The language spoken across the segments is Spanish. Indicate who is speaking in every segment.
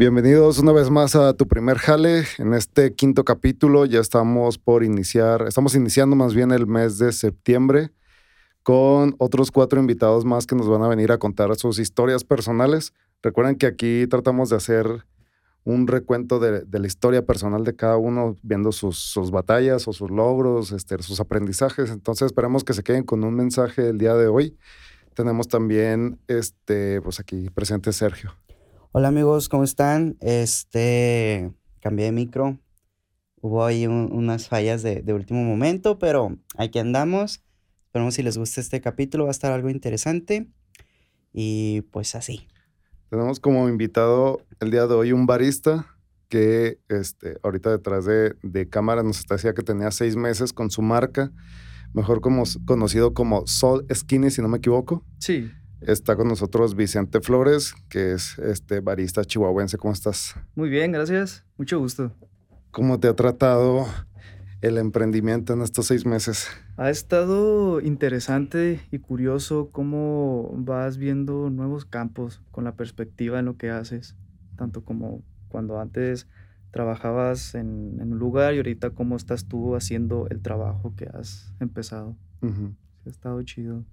Speaker 1: Bienvenidos una vez más a tu primer jale. En este quinto capítulo ya estamos por iniciar, estamos iniciando más bien el mes de septiembre con otros cuatro invitados más que nos van a venir a contar sus historias personales. Recuerden que aquí tratamos de hacer un recuento de, la historia personal de cada uno, viendo sus, batallas o sus logros, este, sus aprendizajes. Entonces esperamos que se queden con un mensaje el día de hoy. Tenemos también este, pues aquí presente Sergio.
Speaker 2: Hola amigos, ¿cómo están? Este, cambié de micro. Hubo ahí unas fallas de, de, último momento, pero aquí andamos. Esperemos si les gusta este capítulo, va a estar algo interesante. Y pues así.
Speaker 1: Tenemos como invitado el día de hoy un barista que este, ahorita detrás de, de cámara nos decía que tenía seis meses con su marca, mejor como, conocido como Sol Skinny, si no me equivoco.
Speaker 3: Sí.
Speaker 1: Está con nosotros Vicente Flores, que es este barista chihuahuense. ¿Cómo estás?
Speaker 3: Muy bien, gracias. Mucho gusto.
Speaker 1: ¿Cómo te ha tratado el emprendimiento en estos seis meses?
Speaker 3: Ha estado interesante y curioso cómo vas viendo nuevos campos con la perspectiva en lo que haces, tanto como cuando antes trabajabas en, un lugar y ahorita cómo estás tú haciendo el trabajo que has empezado. Ha estado chido.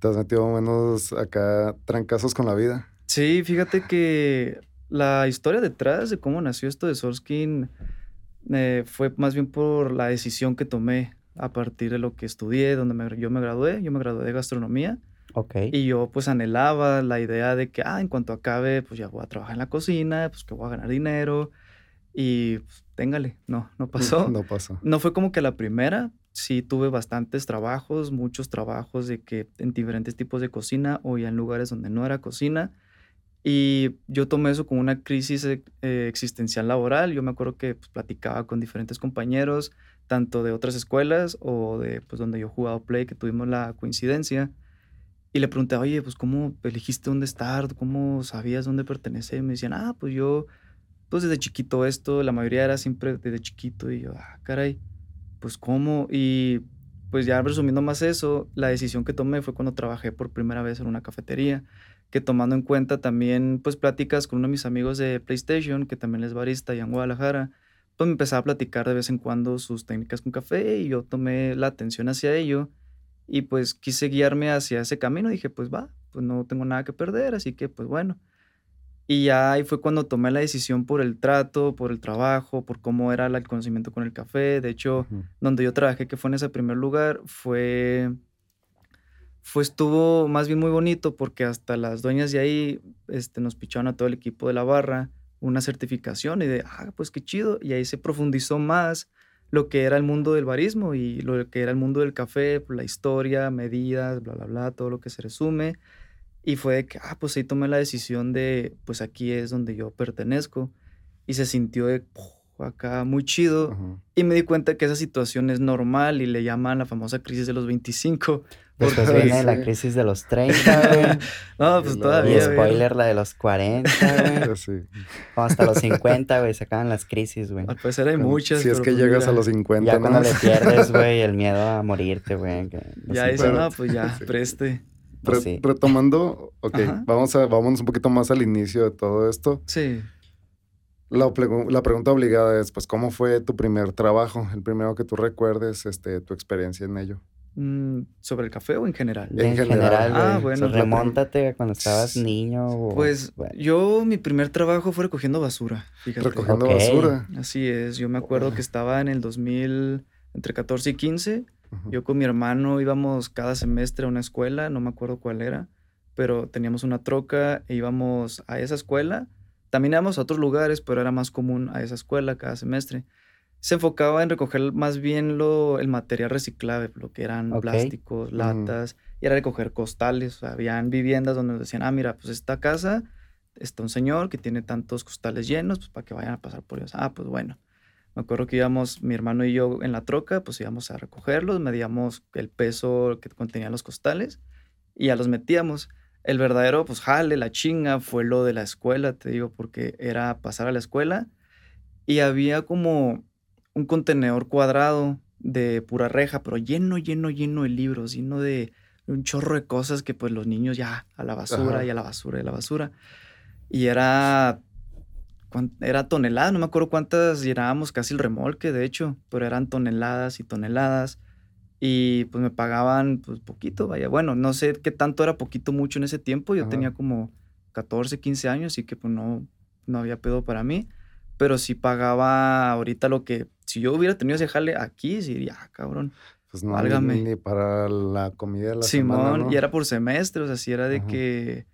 Speaker 1: ¿Te has metido menos acá trancazos con la vida?
Speaker 3: Sí, fíjate que la historia detrás de cómo nació esto de Sorskin eh, fue más bien por la decisión que tomé a partir de lo que estudié, donde yo me gradué, yo me gradué de gastronomía.
Speaker 2: Ok.
Speaker 3: Y yo pues anhelaba la idea de que, ah, en cuanto acabe, pues ya voy a trabajar en la cocina, pues que voy a ganar dinero. Y pues, téngale, no, no pasó.
Speaker 1: No pasó.
Speaker 3: No fue como que la primera, sí tuve bastantes trabajos, muchos trabajos de que en diferentes tipos de cocina o ya en lugares donde no era cocina. Y yo tomé eso como una crisis eh, existencial laboral. Yo me acuerdo que pues, platicaba con diferentes compañeros, tanto de otras escuelas o de pues, donde yo jugaba Play, que tuvimos la coincidencia. Y le pregunté, oye, pues ¿cómo elegiste dónde estar? ¿Cómo sabías dónde pertenecer? Y me decían, ah, pues yo, pues desde chiquito esto, la mayoría era siempre desde chiquito. Y yo, ah, caray, pues ¿cómo? Y pues ya resumiendo más eso, la decisión que tomé fue cuando trabajé por primera vez en una cafetería que tomando en cuenta también pues pláticas con uno de mis amigos de PlayStation, que también es barista y en Guadalajara, pues me empezaba a platicar de vez en cuando sus técnicas con café y yo tomé la atención hacia ello y pues quise guiarme hacia ese camino. Dije, pues va, pues no tengo nada que perder, así que pues bueno. Y ya ahí fue cuando tomé la decisión por el trato, por el trabajo, por cómo era el conocimiento con el café. De hecho, donde yo trabajé, que fue en ese primer lugar, fue fue, estuvo más bien muy bonito porque hasta las dueñas de ahí este, nos picharon a todo el equipo de la barra una certificación y de, ah, pues qué chido. Y ahí se profundizó más lo que era el mundo del barismo y lo que era el mundo del café, pues, la historia, medidas, bla, bla, bla, todo lo que se resume. Y fue de que, ah, pues ahí tomé la decisión de, pues aquí es donde yo pertenezco. Y se sintió de, acá muy chido. Y me di cuenta que esa situación es normal y le llaman la famosa crisis de los 25.
Speaker 2: Después viene la crisis de los 30, güey.
Speaker 3: no, pues todavía.
Speaker 2: Y spoiler, la de los 40, güey. Sí. O hasta los 50, güey, se acaban las crisis, güey.
Speaker 3: Al parecer hay muchas.
Speaker 1: Si es que pues llegas a los 50,
Speaker 2: Ya cuando le pierdes, güey, el miedo a morirte, güey.
Speaker 3: Ya eso, no, pues ya, preste.
Speaker 1: Pues retomando, ok, vamos a, vámonos un poquito más al inicio de todo esto.
Speaker 3: Sí.
Speaker 1: La, la, pregunta obligada es, pues, ¿cómo fue tu primer trabajo? El primero que tú recuerdes, este, tu experiencia en ello.
Speaker 3: Mm, ¿Sobre el café o en general?
Speaker 2: En, general, ah, bueno. remóntate cuando estabas niño.
Speaker 3: Pues yo, mi primer trabajo fue recogiendo basura.
Speaker 1: Recogiendo basura.
Speaker 3: Así es. Yo me acuerdo que estaba en el 2000, entre 14 y 15. Yo con mi hermano íbamos cada semestre a una escuela, no me acuerdo cuál era, pero teníamos una troca e íbamos a esa escuela. También íbamos a otros lugares, pero era más común a esa escuela cada semestre se enfocaba en recoger más bien lo, el material reciclable, lo que eran plásticos, latas, y era recoger costales. habían viviendas donde nos decían, ah, mira, pues esta casa está un señor que tiene tantos costales llenos, pues para que vayan a pasar por ellos. Ah, pues bueno. Me acuerdo que íbamos, mi hermano y yo en la troca, pues íbamos a recogerlos, medíamos el peso que contenían los costales y ya los metíamos. El verdadero, pues jale, la chinga, fue lo de la escuela, te digo, porque era pasar a la escuela y había como un contenedor cuadrado de pura reja, pero lleno, lleno, lleno de libros, lleno de un chorro de cosas que pues los niños ya a la basura y a la basura y a la basura. Y era era tonelada, no me acuerdo cuántas llenábamos casi el remolque, de hecho, pero eran toneladas y toneladas. Y pues me pagaban pues poquito, vaya. Bueno, no sé qué tanto era poquito mucho en ese tiempo. Yo
Speaker 1: Ajá.
Speaker 3: tenía como 14, 15 años, así que pues no, no había pedo para mí. Pero sí pagaba ahorita lo que, si yo hubiera tenido ese jale aquí, sí diría, ah, cabrón.
Speaker 1: Pues no, ni, ni para la comida de la
Speaker 3: Simón,
Speaker 1: semana, ¿no?
Speaker 3: y era por semestre, o sea, sí era de
Speaker 1: Ajá.
Speaker 3: que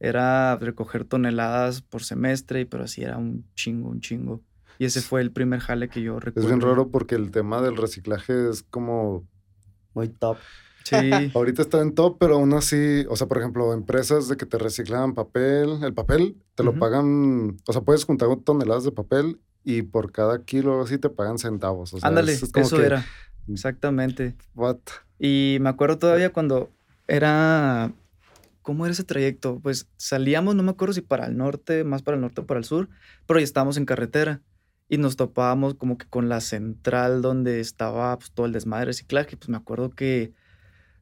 Speaker 3: era recoger toneladas por semestre, y pero así era un chingo, un chingo. Y ese fue el primer jale que yo
Speaker 1: Es
Speaker 3: recuerdo.
Speaker 1: bien raro porque el tema del reciclaje es como...
Speaker 2: Muy top.
Speaker 3: Sí,
Speaker 1: Ahorita está en top, pero aún así, o sea, por ejemplo, empresas de que te reciclan papel, el papel, te lo pagan, o sea, puedes juntar toneladas de papel y por cada kilo así te pagan centavos. O sea,
Speaker 3: ándale,
Speaker 1: es- es como
Speaker 3: eso
Speaker 1: que,
Speaker 3: era. Exactamente.
Speaker 1: What?
Speaker 3: Y me acuerdo todavía cuando era. ¿Cómo era ese trayecto? Pues salíamos, no me acuerdo si para el norte, más para el norte o para el sur, pero ya estábamos en carretera y nos topábamos como que con la central donde estaba pues, todo el desmadre de reciclaje. Pues me acuerdo que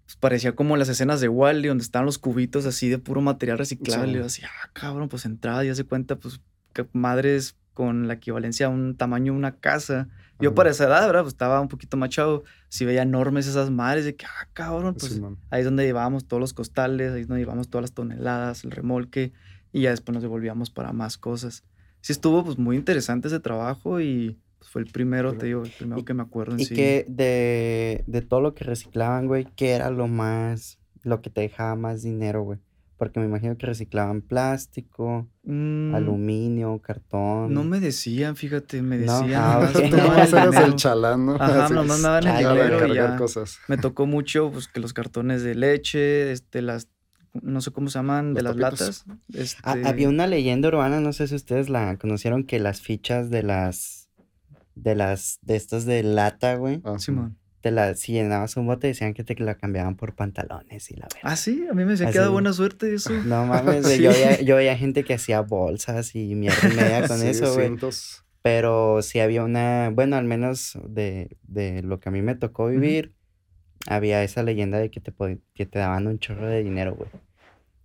Speaker 3: pues, parecía como las escenas de Wally, donde estaban los cubitos así de puro material reciclable.
Speaker 1: Sí.
Speaker 3: Y así, ah, cabrón, pues entrada y ya se cuenta, pues, que madres con la equivalencia a un tamaño de una casa. Yo
Speaker 1: Ajá.
Speaker 3: para esa edad, ¿verdad? Pues estaba un poquito más chavo. Si veía enormes esas madres de que, ah, cabrón, pues
Speaker 1: Simón.
Speaker 3: ahí es donde llevábamos todos los costales, ahí es donde llevábamos todas las toneladas, el remolque, y ya después nos devolvíamos para más cosas. Sí estuvo pues muy interesante ese trabajo y pues, fue el primero, te digo, el primero
Speaker 2: Y-
Speaker 3: que me acuerdo en
Speaker 2: Y
Speaker 3: sí.
Speaker 2: que de, de todo lo que reciclaban, güey, ¿qué era lo más, lo que te dejaba más dinero, güey? Porque me imagino que reciclaban plástico,
Speaker 3: Mm,
Speaker 2: aluminio, cartón.
Speaker 3: No me decían, fíjate, me
Speaker 2: No,
Speaker 3: decían.
Speaker 2: ah,
Speaker 3: nomás
Speaker 2: ok.
Speaker 3: toma
Speaker 1: Nomás eres el chalán, ¿no?
Speaker 3: Ajá,
Speaker 1: Así,
Speaker 3: nomás me daban el dinero y ya.
Speaker 1: cosas.
Speaker 3: Me tocó mucho pues, que los cartones de leche, este, las, no sé cómo se llaman, de
Speaker 1: Los
Speaker 3: las
Speaker 1: tapitos.
Speaker 3: latas.
Speaker 2: Ah,
Speaker 3: este,
Speaker 2: había una leyenda urbana, no sé si ustedes la conocieron, que las fichas de las, de las, de estas de lata, güey,
Speaker 1: Ajá.
Speaker 3: Simón.
Speaker 2: Te la, si llenabas un bote decían que te la cambiaban por pantalones y la verdad.
Speaker 3: Ah, sí, a mí me decía que da
Speaker 2: Así.
Speaker 3: buena suerte eso.
Speaker 2: No mames, yo, veía, yo veía gente que hacía bolsas y mierda y media con
Speaker 1: Sí,
Speaker 2: eso, güey. Pero sí había una, bueno, al menos de, de lo que a mí me tocó vivir, había esa leyenda de que te, que te daban un chorro de dinero, güey.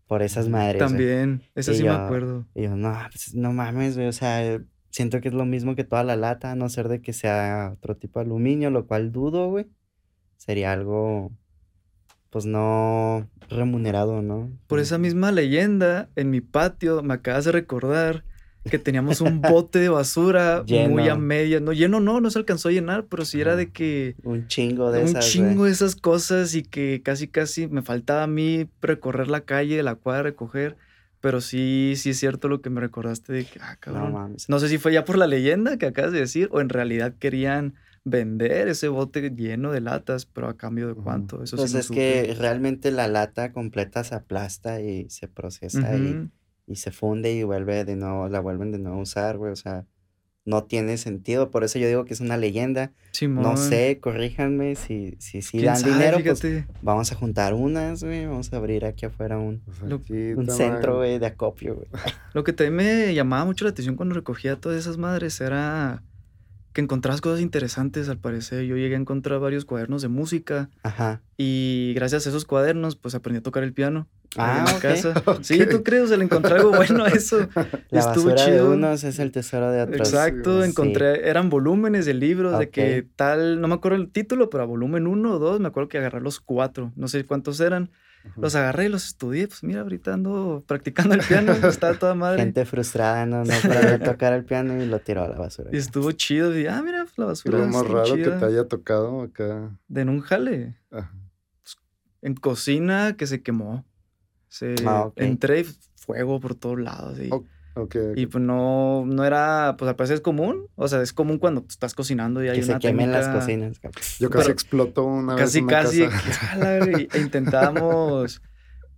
Speaker 2: Por esas madres, güey.
Speaker 3: También, eso
Speaker 2: Y
Speaker 3: sí me acuerdo.
Speaker 2: Y yo, no, pues, no mames, güey, o sea, siento que es lo mismo que toda la lata, a no ser de que sea otro tipo de aluminio, lo cual dudo, güey. Sería algo, pues no remunerado, ¿no?
Speaker 3: Por esa misma leyenda, en mi patio me acabas de recordar que teníamos un bote de basura muy a media. No, lleno no, no se alcanzó a llenar, pero sí era de que
Speaker 2: Un chingo de
Speaker 3: un
Speaker 2: esas,
Speaker 3: chingo
Speaker 2: güey.
Speaker 3: de esas cosas y que casi casi me faltaba a mí recorrer la calle, la cuadra, recoger. Pero sí, sí es cierto lo que me recordaste de que, ah,
Speaker 2: No
Speaker 3: cabrón.
Speaker 2: mames.
Speaker 3: No sé si fue ya por la leyenda que acabas de decir o en realidad querían vender ese bote lleno de latas, pero a cambio de cuánto. Eso
Speaker 2: Pues
Speaker 3: sí no
Speaker 2: es
Speaker 3: supe.
Speaker 2: que realmente la lata completa se aplasta y se procesa y, y se funde y vuelve de nuevo, la vuelven de nuevo a usar, güey. O sea, no tiene sentido. Por eso yo digo que es una leyenda. No
Speaker 3: Simón.
Speaker 2: sé, corríjanme si, si, si
Speaker 3: ¿Quién
Speaker 2: dan
Speaker 3: sabe?
Speaker 2: dinero, pues
Speaker 3: Fíjate.
Speaker 2: vamos a juntar unas, güey. Vamos a abrir aquí afuera un,
Speaker 3: Lo-
Speaker 1: aquí
Speaker 2: un centro, güey, de acopio, güey.
Speaker 3: Lo que también me llamaba mucho la atención cuando recogía todas esas madres era que encontrabas cosas interesantes al parecer. Yo llegué a encontrar varios cuadernos de música
Speaker 2: Ajá.
Speaker 3: y gracias a esos cuadernos pues aprendí a tocar el piano.
Speaker 2: Ah,
Speaker 3: en la
Speaker 2: ok.
Speaker 3: casa. Sí, tú crees, o sea, le encontré algo bueno a eso.
Speaker 2: La
Speaker 3: Estuvo
Speaker 2: basura de
Speaker 3: chido.
Speaker 2: unos es el tesoro de otros.
Speaker 3: Exacto,
Speaker 1: Sí.
Speaker 3: encontré, eran volúmenes de libros de que tal, no me acuerdo el título, pero a volumen uno o dos, me acuerdo que agarré los cuatro, no sé cuántos eran, Los agarré y los estudié, pues mira, ahorita ando practicando el piano, está toda madre.
Speaker 2: Gente frustrada, no, no para tocar el piano y lo tiró a la basura.
Speaker 3: Y estuvo chido, y ah, mira, la
Speaker 1: ¿Qué
Speaker 3: basura
Speaker 1: lo más
Speaker 3: estuvo
Speaker 1: raro que te haya tocado acá?
Speaker 3: De en un jale,
Speaker 1: Ajá.
Speaker 3: en cocina que se quemó. Se,
Speaker 2: Ah, ok.
Speaker 3: Entré y fuego por todos lados. Y,
Speaker 1: Ok, ok.
Speaker 3: y pues no, no era, pues al parecer es común. O sea, es común cuando estás cocinando y hay
Speaker 2: que se
Speaker 3: una
Speaker 2: quemen las cocinas.
Speaker 1: Yo casi
Speaker 3: pero-
Speaker 1: explotó una vez
Speaker 3: Casi,
Speaker 1: una
Speaker 3: casi. "A la verga", y- e intentábamos.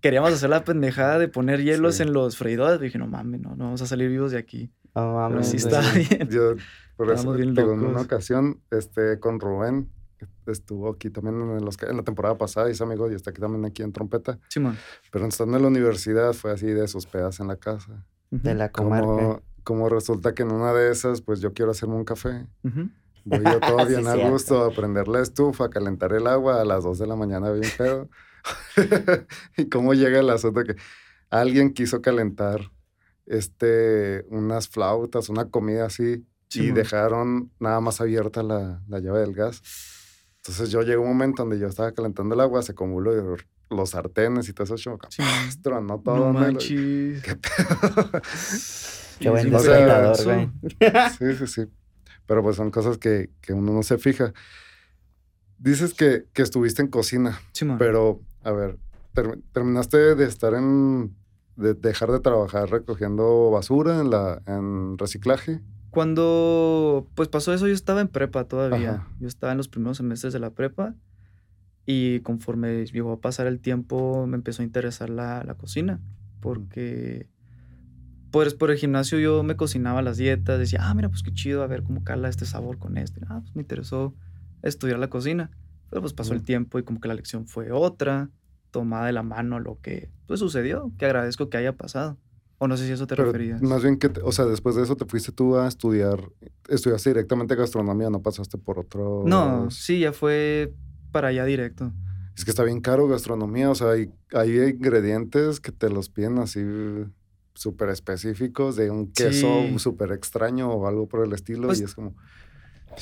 Speaker 3: Queríamos hacer la pendejada de poner hielos
Speaker 1: Sí.
Speaker 3: en los freidores. Dije, no mames, no, no vamos a salir vivos de aquí.
Speaker 2: No mames,
Speaker 3: sí está bien.
Speaker 1: Yo, por eso,
Speaker 3: bien
Speaker 1: digo, en una ocasión, este, con Rubén, estuvo aquí también en, los, en la temporada pasada, y es amigo, y está aquí también aquí en trompeta.
Speaker 3: Simón.
Speaker 1: Pero estando en la universidad fue así de sus pedas en la casa.
Speaker 2: De la comarca.
Speaker 1: Como, como resulta que en una de esas, pues yo quiero hacerme un café. Voy yo todo
Speaker 2: Sí,
Speaker 1: bien a gusto a prender la estufa, a calentar el agua a las 2 de la mañana bien pedo. y cómo llega el asunto que alguien quiso calentar este, unas flautas, una comida así, y dejaron nada más abierta la, la llave del gas. Entonces yo llegué a un momento donde yo estaba calentando el agua, se acumuló y los sartenes y todo eso, yo,
Speaker 3: Simón.
Speaker 1: tronó todo.
Speaker 3: No
Speaker 1: ¿no?
Speaker 3: manches.
Speaker 1: ¿Qué pedo?
Speaker 2: Qué buen
Speaker 1: o sea,
Speaker 2: güey.
Speaker 1: Sí, sí, sí. Pero pues son cosas que, que uno no se fija. Dices que, que estuviste en cocina,
Speaker 3: Simón.
Speaker 1: pero a ver, ter- terminaste de estar en, de dejar de trabajar recogiendo basura en la, en reciclaje.
Speaker 3: Cuando pues pasó eso, yo estaba en prepa todavía.
Speaker 1: Ajá.
Speaker 3: Yo estaba en los primeros semestres de la prepa y conforme llegó a pasar el tiempo me empezó a interesar la, la cocina porque pues por el gimnasio yo me cocinaba las dietas, decía, ah, mira, pues qué chido, a ver cómo cala este sabor con este. Ah, pues me interesó estudiar la cocina. Pero pues pasó el tiempo y como que la lección fue otra, tomada de la mano lo que pues sucedió, que agradezco que haya pasado. O no sé si eso te
Speaker 1: Pero
Speaker 3: referías.
Speaker 1: más bien que, te- o sea, después de eso te fuiste tú a estudiar, estudiaste directamente gastronomía, no pasaste por otro.
Speaker 3: No, sí, ya fue para allá directo.
Speaker 1: Es que está bien caro gastronomía, o sea, hay, hay ingredientes que te los piden así súper específicos de un queso
Speaker 3: Sí.
Speaker 1: súper extraño o algo por el estilo
Speaker 3: Pues,
Speaker 1: y es como,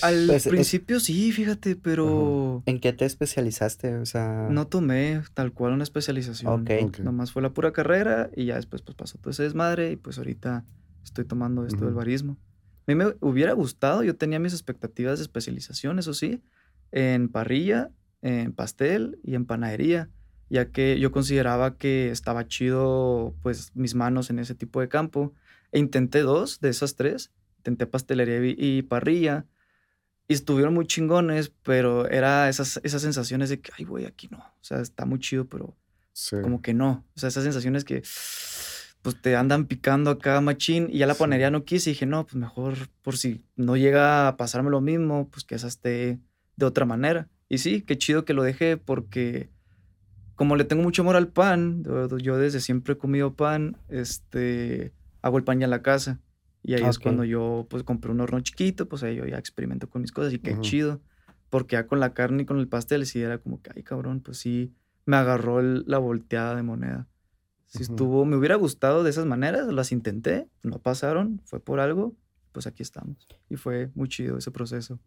Speaker 3: Al
Speaker 2: Pues, es-
Speaker 3: principio sí, fíjate, pero
Speaker 2: ¿En qué te especializaste? O sea,
Speaker 3: no tomé tal cual una especialización.
Speaker 2: Ok.
Speaker 1: Ok.
Speaker 3: Nomás fue la pura carrera y ya después pues pasó todo ese desmadre y pues ahorita estoy tomando esto del barismo. A mí me hubiera gustado, yo tenía mis expectativas de especialización, eso sí, en parrilla, en pastel y en panadería, ya que yo consideraba que estaba chido pues mis manos en ese tipo de campo. E intenté dos de esas tres, intenté pastelería y, y parrilla, y estuvieron muy chingones, pero era esas, esas sensaciones de que, ay, güey, aquí no, o sea, está muy chido, pero
Speaker 1: sí.
Speaker 3: como que no. O sea, esas sensaciones que pues te andan picando acá machín y ya la
Speaker 1: Sí.
Speaker 3: panadería no quise y dije, no, pues mejor por si no llega a pasarme lo mismo, pues que esa esté de otra manera. Y sí, qué chido que lo dejé porque como le tengo mucho amor al pan, yo, desde siempre he comido pan, este, hago el pan ya en la casa. Y ahí es
Speaker 2: Ok.
Speaker 3: cuando yo pues compré un horno chiquito, pues ahí yo ya experimento con mis cosas y qué chido. Porque ya con la carne y con el pastel sí era como que, ay cabrón, pues sí, me agarró el- la volteada de moneda. Si
Speaker 1: Ujú.
Speaker 3: estuvo, me hubiera gustado de esas maneras, las intenté, no pasaron, fue por algo, pues aquí estamos. Y fue muy chido ese proceso.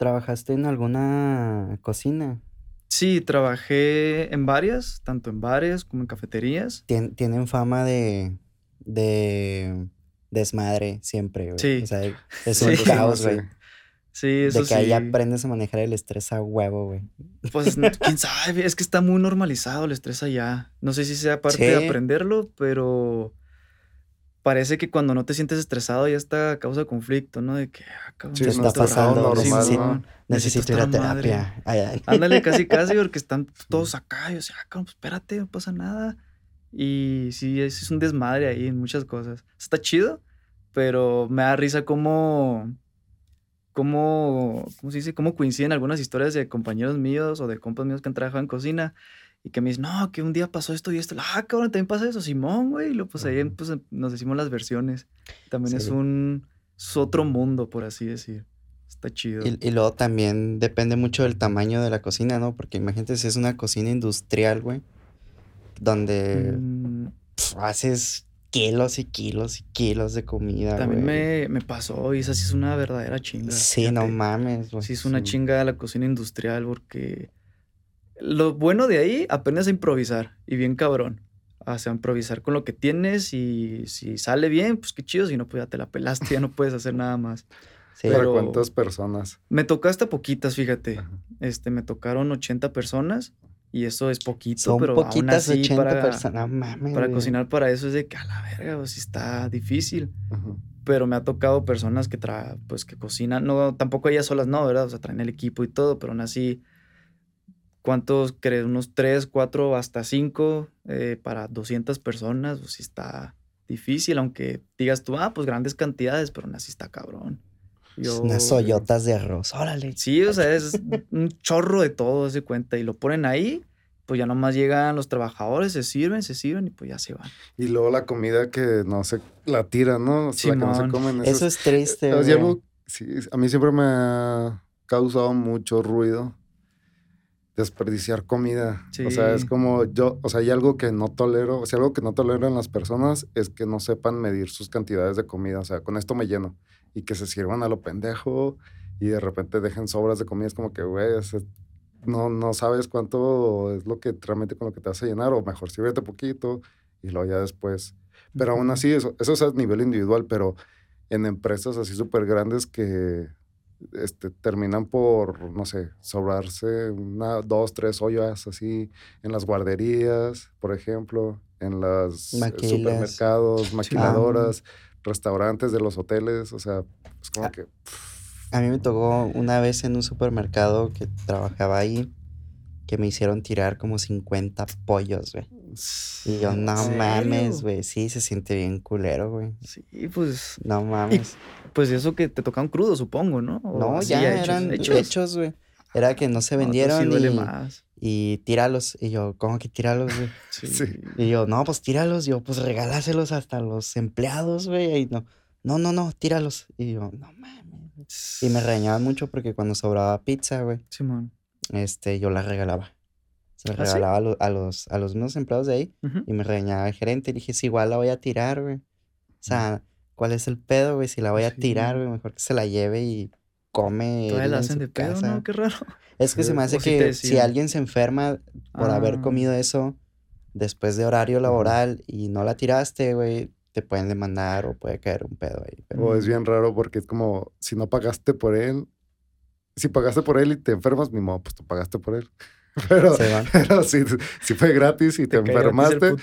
Speaker 2: ¿Trabajaste en alguna cocina?
Speaker 3: Sí, trabajé en varias, tanto en bares como en cafeterías.
Speaker 2: Tien- tienen fama de, de desmadre siempre, güey.
Speaker 3: Sí.
Speaker 2: O sea, es
Speaker 3: Sí.
Speaker 2: un
Speaker 1: Sí,
Speaker 2: caos,
Speaker 1: sí.
Speaker 2: güey.
Speaker 3: Sí, eso
Speaker 2: De que ahí
Speaker 3: sí.
Speaker 2: aprendes a manejar el estrés a huevo, güey.
Speaker 3: Pues quién sabe, es que está muy normalizado el estrés allá. No sé si sea parte de aprenderlo, pero parece que cuando no te sientes estresado ya está causa de conflicto, ¿no? De que, ah, cabrón,
Speaker 1: Sí,
Speaker 2: ¿Qué
Speaker 3: necesito
Speaker 2: está pasando?
Speaker 3: normal, Simón,
Speaker 1: ¿no?
Speaker 2: Necesito
Speaker 3: necesito
Speaker 2: ir a terapia. Ay, ay.
Speaker 3: Ándale, casi, casi, porque están todos acá. Y yo decía, ah, cabrón, pues espérate, no pasa nada. Y sí, es, es un desmadre ahí en muchas cosas. Está chido, pero me da risa cómo, cómo, ¿cómo se dice? Cómo coinciden algunas historias de compañeros míos o de compas míos que han trabajado en cocina y que me dicen, no, que un día pasó esto y esto. Ah, cabrón, también pasa eso, Simón, güey. Y luego, pues ahí
Speaker 1: Ujú.
Speaker 3: pues, nos decimos las versiones. También es un, es otro mundo, por así decir. Está chido.
Speaker 2: Y, y luego también depende mucho del tamaño de la cocina, ¿no? Porque imagínate si es una cocina industrial, güey. Donde
Speaker 3: Mm,
Speaker 2: pf, haces kilos y kilos y kilos de comida,
Speaker 3: También me, me pasó y esa sí es una verdadera chinga.
Speaker 2: Sí, no mames, güey.
Speaker 3: Sí es una chinga la cocina industrial porque lo bueno de ahí aprendes a improvisar y bien cabrón. O sea, improvisar con lo que tienes y si sale bien, pues qué chido, si no, pues ya te la pelaste, ya no puedes hacer nada más.
Speaker 2: Sí.
Speaker 1: ¿Para
Speaker 3: pero-
Speaker 1: cuántas personas?
Speaker 3: Me tocó hasta poquitas, fíjate.
Speaker 1: Ajá.
Speaker 3: Este, me tocaron 80 personas y eso es poquito,
Speaker 2: Son
Speaker 3: pero aún
Speaker 2: poquitas
Speaker 3: así
Speaker 2: 80
Speaker 3: para,
Speaker 2: personas. No mames.
Speaker 3: para cocinar para eso es de que a la verga, pues está difícil.
Speaker 1: Ajá.
Speaker 3: pero me ha tocado personas que tra pues que cocinan, no, tampoco ellas solas no, ¿verdad? O sea, traen el equipo y todo, pero aún así, ¿cuántos crees? Unos 3, 4, hasta 5 para 200 personas, pues sí está difícil, aunque digas tú, ah, pues grandes cantidades, pero aún así está cabrón. Yo,
Speaker 2: Unas soyotas de arroz. Órale.
Speaker 3: Sí, o sea, es un chorro de todo, se cuenta, y lo ponen ahí, pues ya nomás llegan los trabajadores, se sirven, se sirven y pues ya se van.
Speaker 1: Y luego la comida que no se la tiran, ¿no? O sea, la que no se comen.
Speaker 2: Eso es triste,
Speaker 1: es sí, a mí siempre me ha causado mucho ruido desperdiciar comida. O sea, es como yo, o sea, hay algo que no tolero, o sea, algo que no tolero en las personas es que no sepan medir sus cantidades de comida. O sea, con esto me lleno. Y que se sirvan a lo pendejo y de repente dejen sobras de comida. Es como que, güey, no, no sabes cuánto es lo que realmente con lo que te hace llenar, o mejor sírvete poquito y luego ya después. Pero aún así, eso, eso es a nivel individual, pero en empresas así súper grandes que este, terminan por, no sé, sobrarse una, dos, tres ollas así en las guarderías, por ejemplo, en los supermercados, maquiladoras, restaurantes de los hoteles, o sea, es como que...
Speaker 2: A mí me tocó una vez en un supermercado que trabajaba ahí que me hicieron tirar como 50 pollos, güey. Y yo, no mames, güey. Sí, se siente bien culero, güey.
Speaker 3: Sí, pues.
Speaker 2: No mames.
Speaker 3: pues eso que te tocaban crudo, supongo, ¿no?
Speaker 2: no, ya eran hechos, güey. Era que no se vendieron no, y, más. y tíralos. Y yo, ¿cómo que tíralos, güey? Sí. Y yo, no, pues tíralos. Y yo, pues regálaselos hasta los empleados, güey. Y no, no, no, no, tíralos. Y yo, no mames. Y me regañaban mucho porque cuando sobraba pizza, güey.
Speaker 3: Simón
Speaker 2: este, yo la regalaba. Se la ¿Ah, regalaba a, los, a los mismos empleados de ahí y me regañaba el gerente. Y dije, si igual la voy a tirar, güey. O sea, ¿cuál es el pedo, güey? Si la voy a tirar, güey, mejor que se la lleve y come.
Speaker 3: Todavía la hacen de pedo, ¿no? Qué raro.
Speaker 2: Es que se me hace que si, alguien se enferma por haber ah. comido eso después de horario laboral y no la tiraste, güey, te pueden demandar o puede caer un pedo ahí.
Speaker 1: O es bien raro porque es como, si no pagaste por él, si pagaste por él y te enfermas, mi modo, pues tú pagaste por él. Pero, pero si, si, fue gratis y te, enfermaste,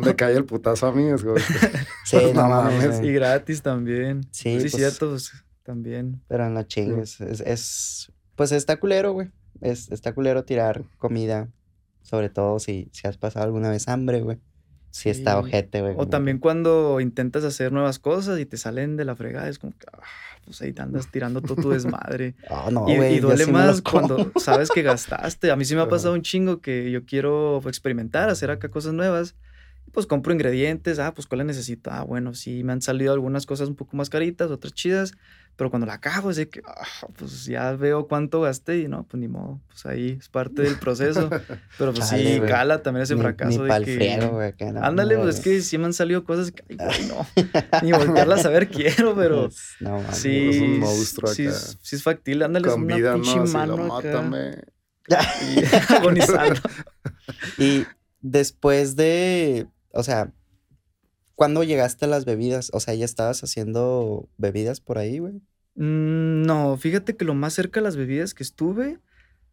Speaker 1: me cae el putazo a mí. Es como,
Speaker 3: sí, no, mames. Y gratis también. Sí, sí pues, cierto, pues, también.
Speaker 2: Pero no chingues. Es, es, pues está culero, güey. Es, está culero tirar comida. Sobre todo si, si has pasado alguna vez hambre, güey. Si está ojete, güey.
Speaker 3: O también cuando intentas hacer nuevas cosas y te salen de la fregada, es como que, ah, pues ahí te andas tirando todo tu desmadre.
Speaker 2: Ah, no,
Speaker 3: y,
Speaker 2: y,
Speaker 3: duele más cuando sabes que gastaste. A mí sí me ha pasado un chingo que yo quiero experimentar, hacer acá cosas nuevas. Pues compro ingredientes, ah, pues ¿cuál necesito? Ah, bueno, sí, me han salido algunas cosas un poco más caritas, otras chidas. Pero cuando la acabo, es de que, ah, pues ya veo cuánto gasté y no, pues ni modo, pues ahí es parte del proceso. Pero pues sí, cala también ese fracaso.
Speaker 2: de que,
Speaker 3: ándale, pues es que sí me han salido cosas que, ay, no, ni voltearlas a ver quiero, pero no, sí, es un monstruo sí, sí, es factible, ándale, es una pinche mano acá.
Speaker 2: Y agonizando. y después de, o sea, ¿Cuándo llegaste a las bebidas? O sea, ¿ya estabas haciendo bebidas por ahí, güey?
Speaker 3: Mm, no, fíjate que lo más cerca de las bebidas que estuve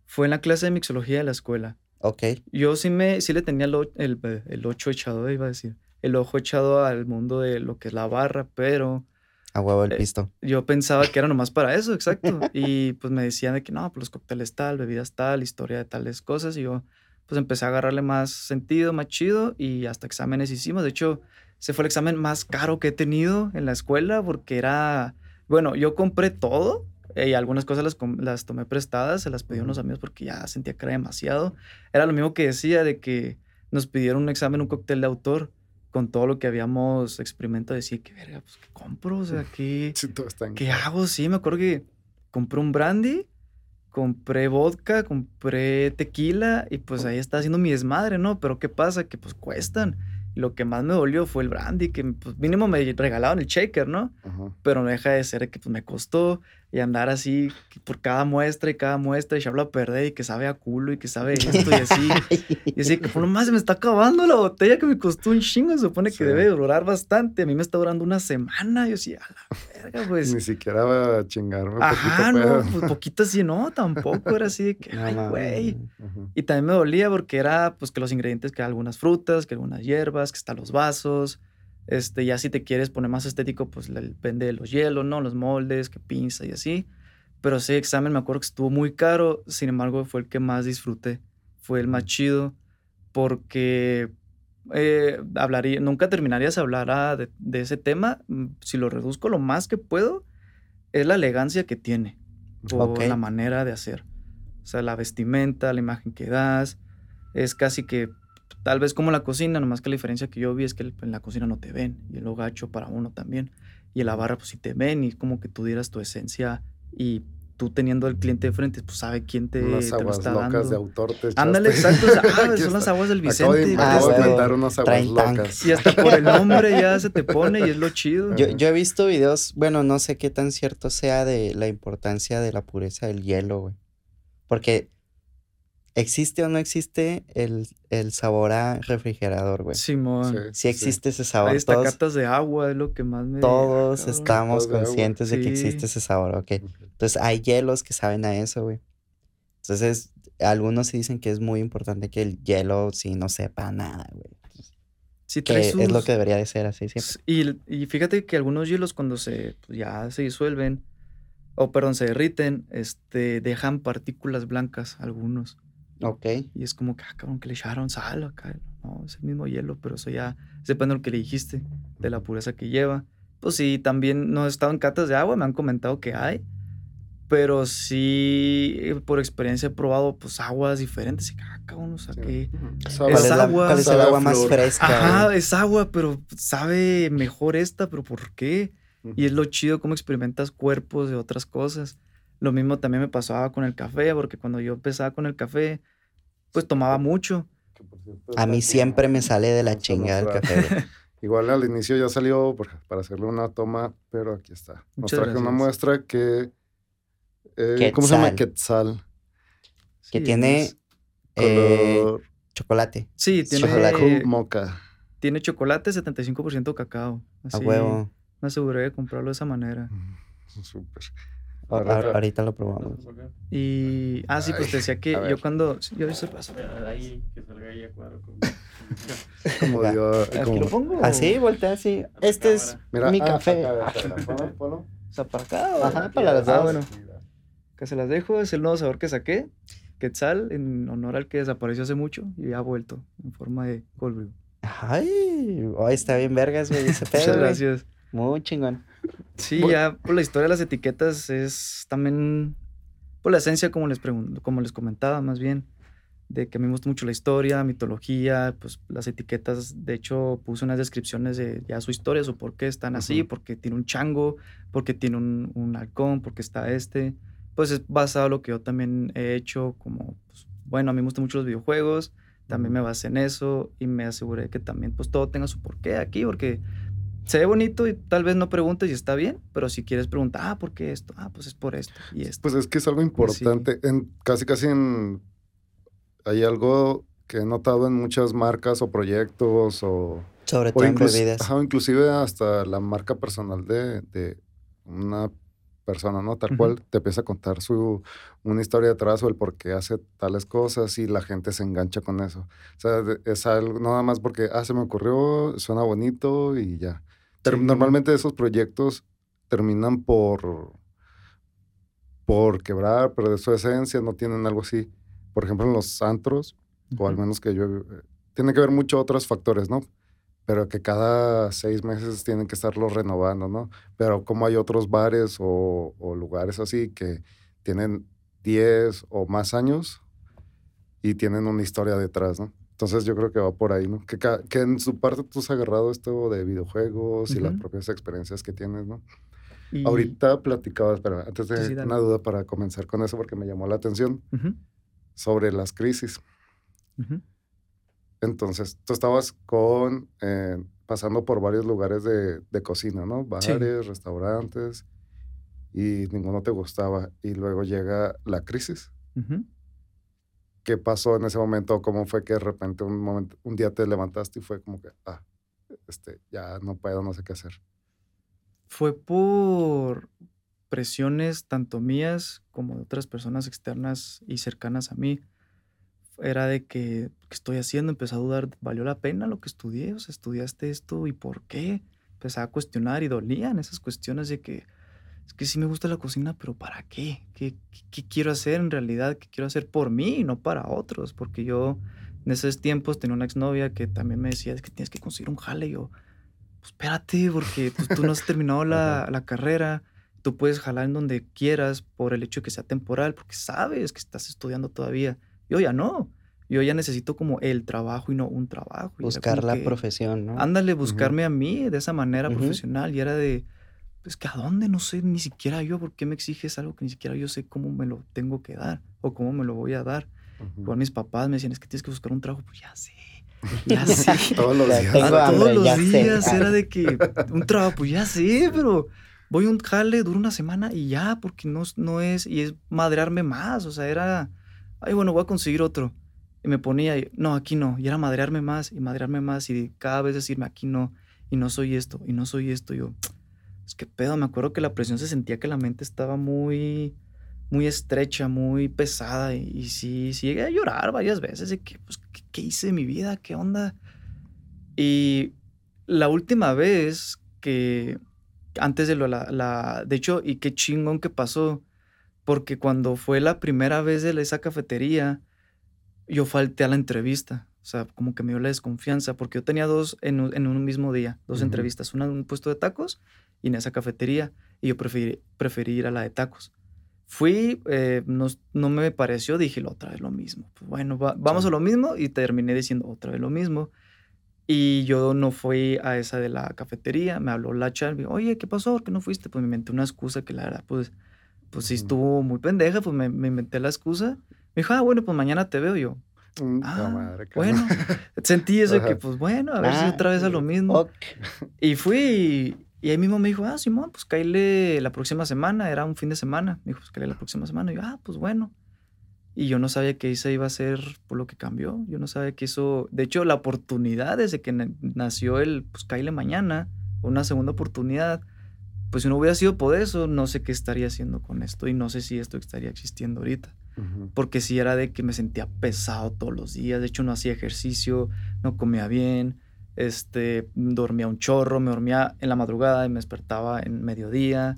Speaker 3: fue en la clase de mixología de la escuela.
Speaker 2: Ok.
Speaker 3: Yo sí, me, sí le tenía el, el, el ocho echado, iba a decir. El ojo echado al mundo de lo que es la barra, pero...
Speaker 2: A huevo el eh, pisto.
Speaker 3: yo pensaba que era nomás para eso, exacto. y pues me decían de que no, pues los cócteles tal, bebidas tal, historia de tales cosas. Y yo pues empecé a agarrarle más sentido, más chido y hasta exámenes hicimos. De hecho, ese fue el examen más caro que he tenido en la escuela porque era, bueno, yo compré todo y algunas cosas las, las tomé prestadas, se las pedí a unos amigos porque ya sentía que era demasiado. Era lo mismo que decía de que nos pidieron un examen, un cóctel de autor con todo lo que habíamos experimentado. Decía, qué verga, pues, ¿qué compro? O sea, ¿qué, ¿qué hago? Sí, me acuerdo que compré un brandy, compré vodka, compré tequila y pues ahí está haciendo mi desmadre, ¿no? Pero ¿qué pasa? Que pues cuestan lo que más me dolió fue el brandy, que pues, mínimo me regalaban el shaker, ¿no? Pero no deja de ser que pues, me costó y andar así por cada muestra y cada muestra y se habla a perder y que sabe a culo y que sabe esto y así. y así que, pues nomás se me está acabando la botella que me costó un chingo. Se supone que debe durar bastante. A mí me está durando una semana. Yo sí, a la verga, pues.
Speaker 1: Ni siquiera va a chingarme.
Speaker 3: Ajá, no, pues poquito así, no, tampoco. Era así de que, ay, güey. Y también me dolía porque era, pues, que los ingredientes, que algunas frutas, que algunas hierbas, que están los vasos este, ya si te quieres poner más estético, pues depende de los hielos, ¿no? Los moldes, que pinza y así. Pero ese examen me acuerdo que estuvo muy caro, sin embargo fue el que más disfruté, fue el más chido, porque eh, hablaría, nunca terminarías de hablar ah, de, ese tema, mm, si lo reduzco lo más que puedo, es la elegancia que tiene, o la manera de hacer. O sea, la vestimenta, la imagen que das, es casi que Tal vez como la cocina, nomás que la diferencia que yo vi es que en la cocina no te ven y el gacho para uno también. Y en la barra pues sí te ven y como que tú dieras tu esencia y tú teniendo al cliente de frente, pues sabe quién te,
Speaker 1: Unas
Speaker 3: te lo
Speaker 1: aguas
Speaker 3: está
Speaker 1: locas
Speaker 3: dando.
Speaker 1: de autor te
Speaker 3: Ándale, exacto. ah,
Speaker 1: Aquí
Speaker 3: son las aguas del Vicente.
Speaker 2: Ah,
Speaker 1: acabo de inventar unas aguas locas.
Speaker 3: Y hasta por el nombre ya se te pone y es lo chido.
Speaker 2: Yo, yo he visto videos, bueno, no sé qué tan cierto sea de la importancia de la pureza del hielo, güey. Porque existe o no existe el, el sabor a refrigerador, güey.
Speaker 3: Simón.
Speaker 2: Sí existe ese sabor.
Speaker 3: Hay hasta
Speaker 2: Todos,
Speaker 3: catas de agua, es lo que más me.
Speaker 2: todos estamos
Speaker 1: de
Speaker 2: conscientes de que
Speaker 3: Sí.
Speaker 2: existe ese sabor, ok.
Speaker 1: Sí.
Speaker 2: Entonces hay hielos que saben a eso, güey. Entonces, algunos sí dicen que es muy importante que el hielo sí no sepa nada, güey.
Speaker 3: Sí,
Speaker 2: Que
Speaker 3: trae
Speaker 2: es lo
Speaker 3: sus-
Speaker 2: que debería de ser así siempre.
Speaker 3: Y, y fíjate que algunos hielos cuando se pues, ya se disuelven, o perdón, se derriten, este, dejan partículas blancas algunos.
Speaker 2: Ok.
Speaker 3: Y es como que, ah, cabrón, que le echaron sal acá. No, es el mismo hielo, pero eso ya depende de lo que le dijiste, de la pureza que lleva. Pues sí, también no he estado en catas de agua, me han comentado que hay. Pero sí, eh, por experiencia he probado pues aguas diferentes. Y ah, cabrón, o sea,
Speaker 1: Sí.
Speaker 3: que
Speaker 1: Sabe-
Speaker 2: ¿Cuál
Speaker 3: Es
Speaker 2: es, la-
Speaker 3: agua,
Speaker 2: cuál es el agua más fresca?
Speaker 3: Ajá, es agua, pero sabe mejor esta, pero ¿por qué? Y es lo chido cómo experimentas cuerpos de otras cosas. Lo mismo también me pasaba con el café, porque cuando yo empezaba con el café, pues tomaba mucho.
Speaker 1: Que, por cierto,
Speaker 2: A mí siempre me sale de la
Speaker 1: a
Speaker 2: chingada el café.
Speaker 1: Igual al inicio ya salió para hacerle una toma, pero aquí está. Nos
Speaker 3: Muchas
Speaker 1: traje una muestra que... eh, ¿Cómo se llama? Quetzal.
Speaker 2: Que
Speaker 3: Sí,
Speaker 2: tiene
Speaker 3: es-
Speaker 2: eh,
Speaker 1: Color
Speaker 2: chocolate.
Speaker 3: Sí, tiene
Speaker 2: chocolate.
Speaker 1: mocha.
Speaker 3: tiene chocolate 75% cacao.
Speaker 2: A
Speaker 3: Así,
Speaker 2: huevo.
Speaker 3: Me aseguré de comprarlo de esa manera.
Speaker 1: Mm, Súper.
Speaker 2: Ahorita lo probamos.
Speaker 3: Y. Ah, sí, pues te decía que yo cuando. Yo hice paso.
Speaker 4: Ahí, que salga ahí a cuadro.
Speaker 1: Como dio...
Speaker 3: ¿Aquí
Speaker 1: como-
Speaker 3: lo pongo?
Speaker 2: Así, voltea así. Este es
Speaker 1: Mira,
Speaker 2: mi
Speaker 1: ah,
Speaker 2: café.
Speaker 1: acá, acá, acá, ponlo, ponlo.
Speaker 3: O sea, para acá. o
Speaker 2: Ajá, para las
Speaker 3: Ah,
Speaker 2: dos.
Speaker 3: bueno. Que se las dejo. Es el nuevo sabor que saqué. Quetzal, en honor al que desapareció hace mucho y ha vuelto en forma de cold brew.
Speaker 2: Ay, oh, está bien vergas, güey, ese pedo,
Speaker 3: Muchas gracias.
Speaker 2: Muy chingón.
Speaker 3: Sí,
Speaker 1: Bueno.
Speaker 3: ya por la historia de las etiquetas es también por la esencia, como les como les comentaba, más bien, de que a mí me gusta mucho la historia, mitología, pues las etiquetas, de hecho, puse unas descripciones de ya su historia, su por qué están así,
Speaker 1: Ujú.
Speaker 3: porque tiene un chango, porque tiene un, un halcón, porque está este. Pues es basado en lo que yo también he hecho, como, pues, bueno, a mí me gustan mucho los videojuegos, también me basé en eso y me aseguré que también pues todo tenga su porqué aquí, porque se ve bonito y tal vez no preguntes y está bien, pero si quieres preguntar, ah, ¿por qué esto? Ah, pues es por esto y esto.
Speaker 1: Pues es que es algo
Speaker 3: sí.
Speaker 1: importante. En, casi, casi en... Hay algo que he notado en muchas marcas o proyectos o...
Speaker 2: Sobre
Speaker 1: O
Speaker 2: todo en bebidas.
Speaker 1: ajá, inclusive hasta la marca personal de, de una persona, ¿no? Tal cual te empieza a contar su, una historia detrás o el por qué hace tales cosas y la gente se engancha con eso. O sea, es algo, no nada más porque, ah, se me ocurrió, suena bonito y ya. Ter-
Speaker 3: Sí.
Speaker 1: Normalmente esos proyectos terminan por, por quebrar, pero de su esencia no tienen algo así. Por ejemplo, en los antros, o al menos que yo... eh, Tiene que ver mucho otros factores, ¿no? Pero que cada seis meses tienen que estarlo renovando, ¿no? Pero como hay otros bares o, o lugares así que tienen 10 o más años y tienen una historia detrás, ¿no? Entonces yo creo que va por ahí, ¿no? Que, que en su parte tú has agarrado esto de videojuegos y las propias experiencias que tienes, ¿no?
Speaker 3: Y-
Speaker 1: Ahorita platicabas, pero antes de
Speaker 3: Sí,
Speaker 1: una duda para comenzar con eso porque me llamó la atención sobre las crisis. Entonces, tú estabas con, eh, pasando por varios lugares de, de cocina, ¿no?
Speaker 3: Sí.
Speaker 1: Bares, restaurantes, y ninguno te gustaba. Y luego llega la crisis.
Speaker 3: Ujú.
Speaker 1: ¿Qué pasó en ese momento? ¿Cómo fue que de repente un, momento, un día te levantaste y fue como que, ah, este, ya no puedo, no sé qué hacer?
Speaker 3: Fue por presiones tanto mías como de otras personas externas y cercanas a mí. Era de que, ¿qué estoy haciendo? Empecé a dudar, ¿valió la pena lo que estudié? O sea, ¿estudiaste esto y por qué? Empecé a cuestionar y dolían esas cuestiones de que, es que sí me gusta la cocina, pero ¿para qué? ¿Qué, qué, qué quiero hacer en realidad? ¿Qué quiero hacer por mí y no para otros? Porque yo en esos tiempos tenía una exnovia que también me decía, es que tienes que conseguir un jale. Y yo, pues espérate, porque tú no has terminado la, la carrera, tú puedes jalar en donde quieras por el hecho de que sea temporal, porque sabes que estás estudiando todavía. Yo ya no, yo ya necesito como el trabajo y no un trabajo.
Speaker 2: Buscar la
Speaker 3: que,
Speaker 2: profesión, ¿no?
Speaker 3: Ándale, buscarme a mí de esa manera
Speaker 2: Ujú.
Speaker 3: profesional y era de, es que a dónde, no sé ni siquiera yo, ¿por qué me exiges algo que ni siquiera yo sé cómo me lo tengo que dar o cómo me lo voy a dar?
Speaker 1: Ujú.
Speaker 3: Igual mis papás me decían, es que tienes que buscar un trabajo, pues ya sé, ya sé.
Speaker 1: Todos los días.
Speaker 2: tengo
Speaker 3: Ah,
Speaker 2: hambre,
Speaker 3: todos los
Speaker 2: ya sé.
Speaker 3: días era de que un trabajo, pues ya sé, pero voy a un jale, dura una semana y ya, porque no, no es, y es madrearme más, o sea, era, ay, bueno, voy a conseguir otro. Y me ponía, y, no, aquí no, y era madrearme más y madrearme más y cada vez decirme, aquí no, y no soy esto, y no soy esto, y yo, es que pedo, me acuerdo que la presión se sentía que la mente estaba muy, muy estrecha, muy pesada, y, y sí, sí llegué a llorar varias veces de que, pues, ¿qué, qué hice de mi vida? ¿Qué onda? Y la última vez que, antes de lo, la, la- de hecho, y qué chingón que pasó, porque cuando fue la primera vez de esa cafetería, yo falté a la entrevista. O sea, como que me dio la desconfianza, porque yo tenía dos en, un- en un mismo día, dos entrevistas, una en un puesto de tacos y en esa cafetería, y yo preferí, preferí ir a la de tacos. Fui, eh, no, no me pareció, dije otra vez lo mismo. Pues bueno, va- vamos
Speaker 1: Sí.
Speaker 3: a lo mismo y terminé diciendo otra vez lo mismo. Y yo no fui a esa de la cafetería, me habló la dijo, oye, ¿qué pasó? ¿Por qué no fuiste? Pues me inventé una excusa que la verdad, pues, pues sí estuvo muy pendeja, pues me, me inventé la excusa. Me dijo, ah, bueno, pues mañana te veo yo. Ah,
Speaker 1: madre,
Speaker 3: bueno, sentí eso de que, pues bueno, a ver si
Speaker 2: Ah,
Speaker 3: otra vez a lo mismo.
Speaker 2: Ok.
Speaker 3: Y fui y, ahí mismo me dijo, ah, Simón, pues cáile la próxima semana, era un fin de semana. Me dijo, pues cáile la próxima semana. Y yo, ah, pues bueno. Y yo no sabía que esa iba a ser por lo que cambió. Yo no sabía que eso, de hecho, la oportunidad desde que na- nació el, pues cáile mañana, una segunda oportunidad, pues si no hubiera sido por eso, no sé qué estaría haciendo con esto y no sé si esto estaría existiendo ahorita porque sí era de que me sentía pesado todos los días. De hecho, no hacía ejercicio, no comía bien, este, dormía un chorro, me dormía en la madrugada y me despertaba en mediodía.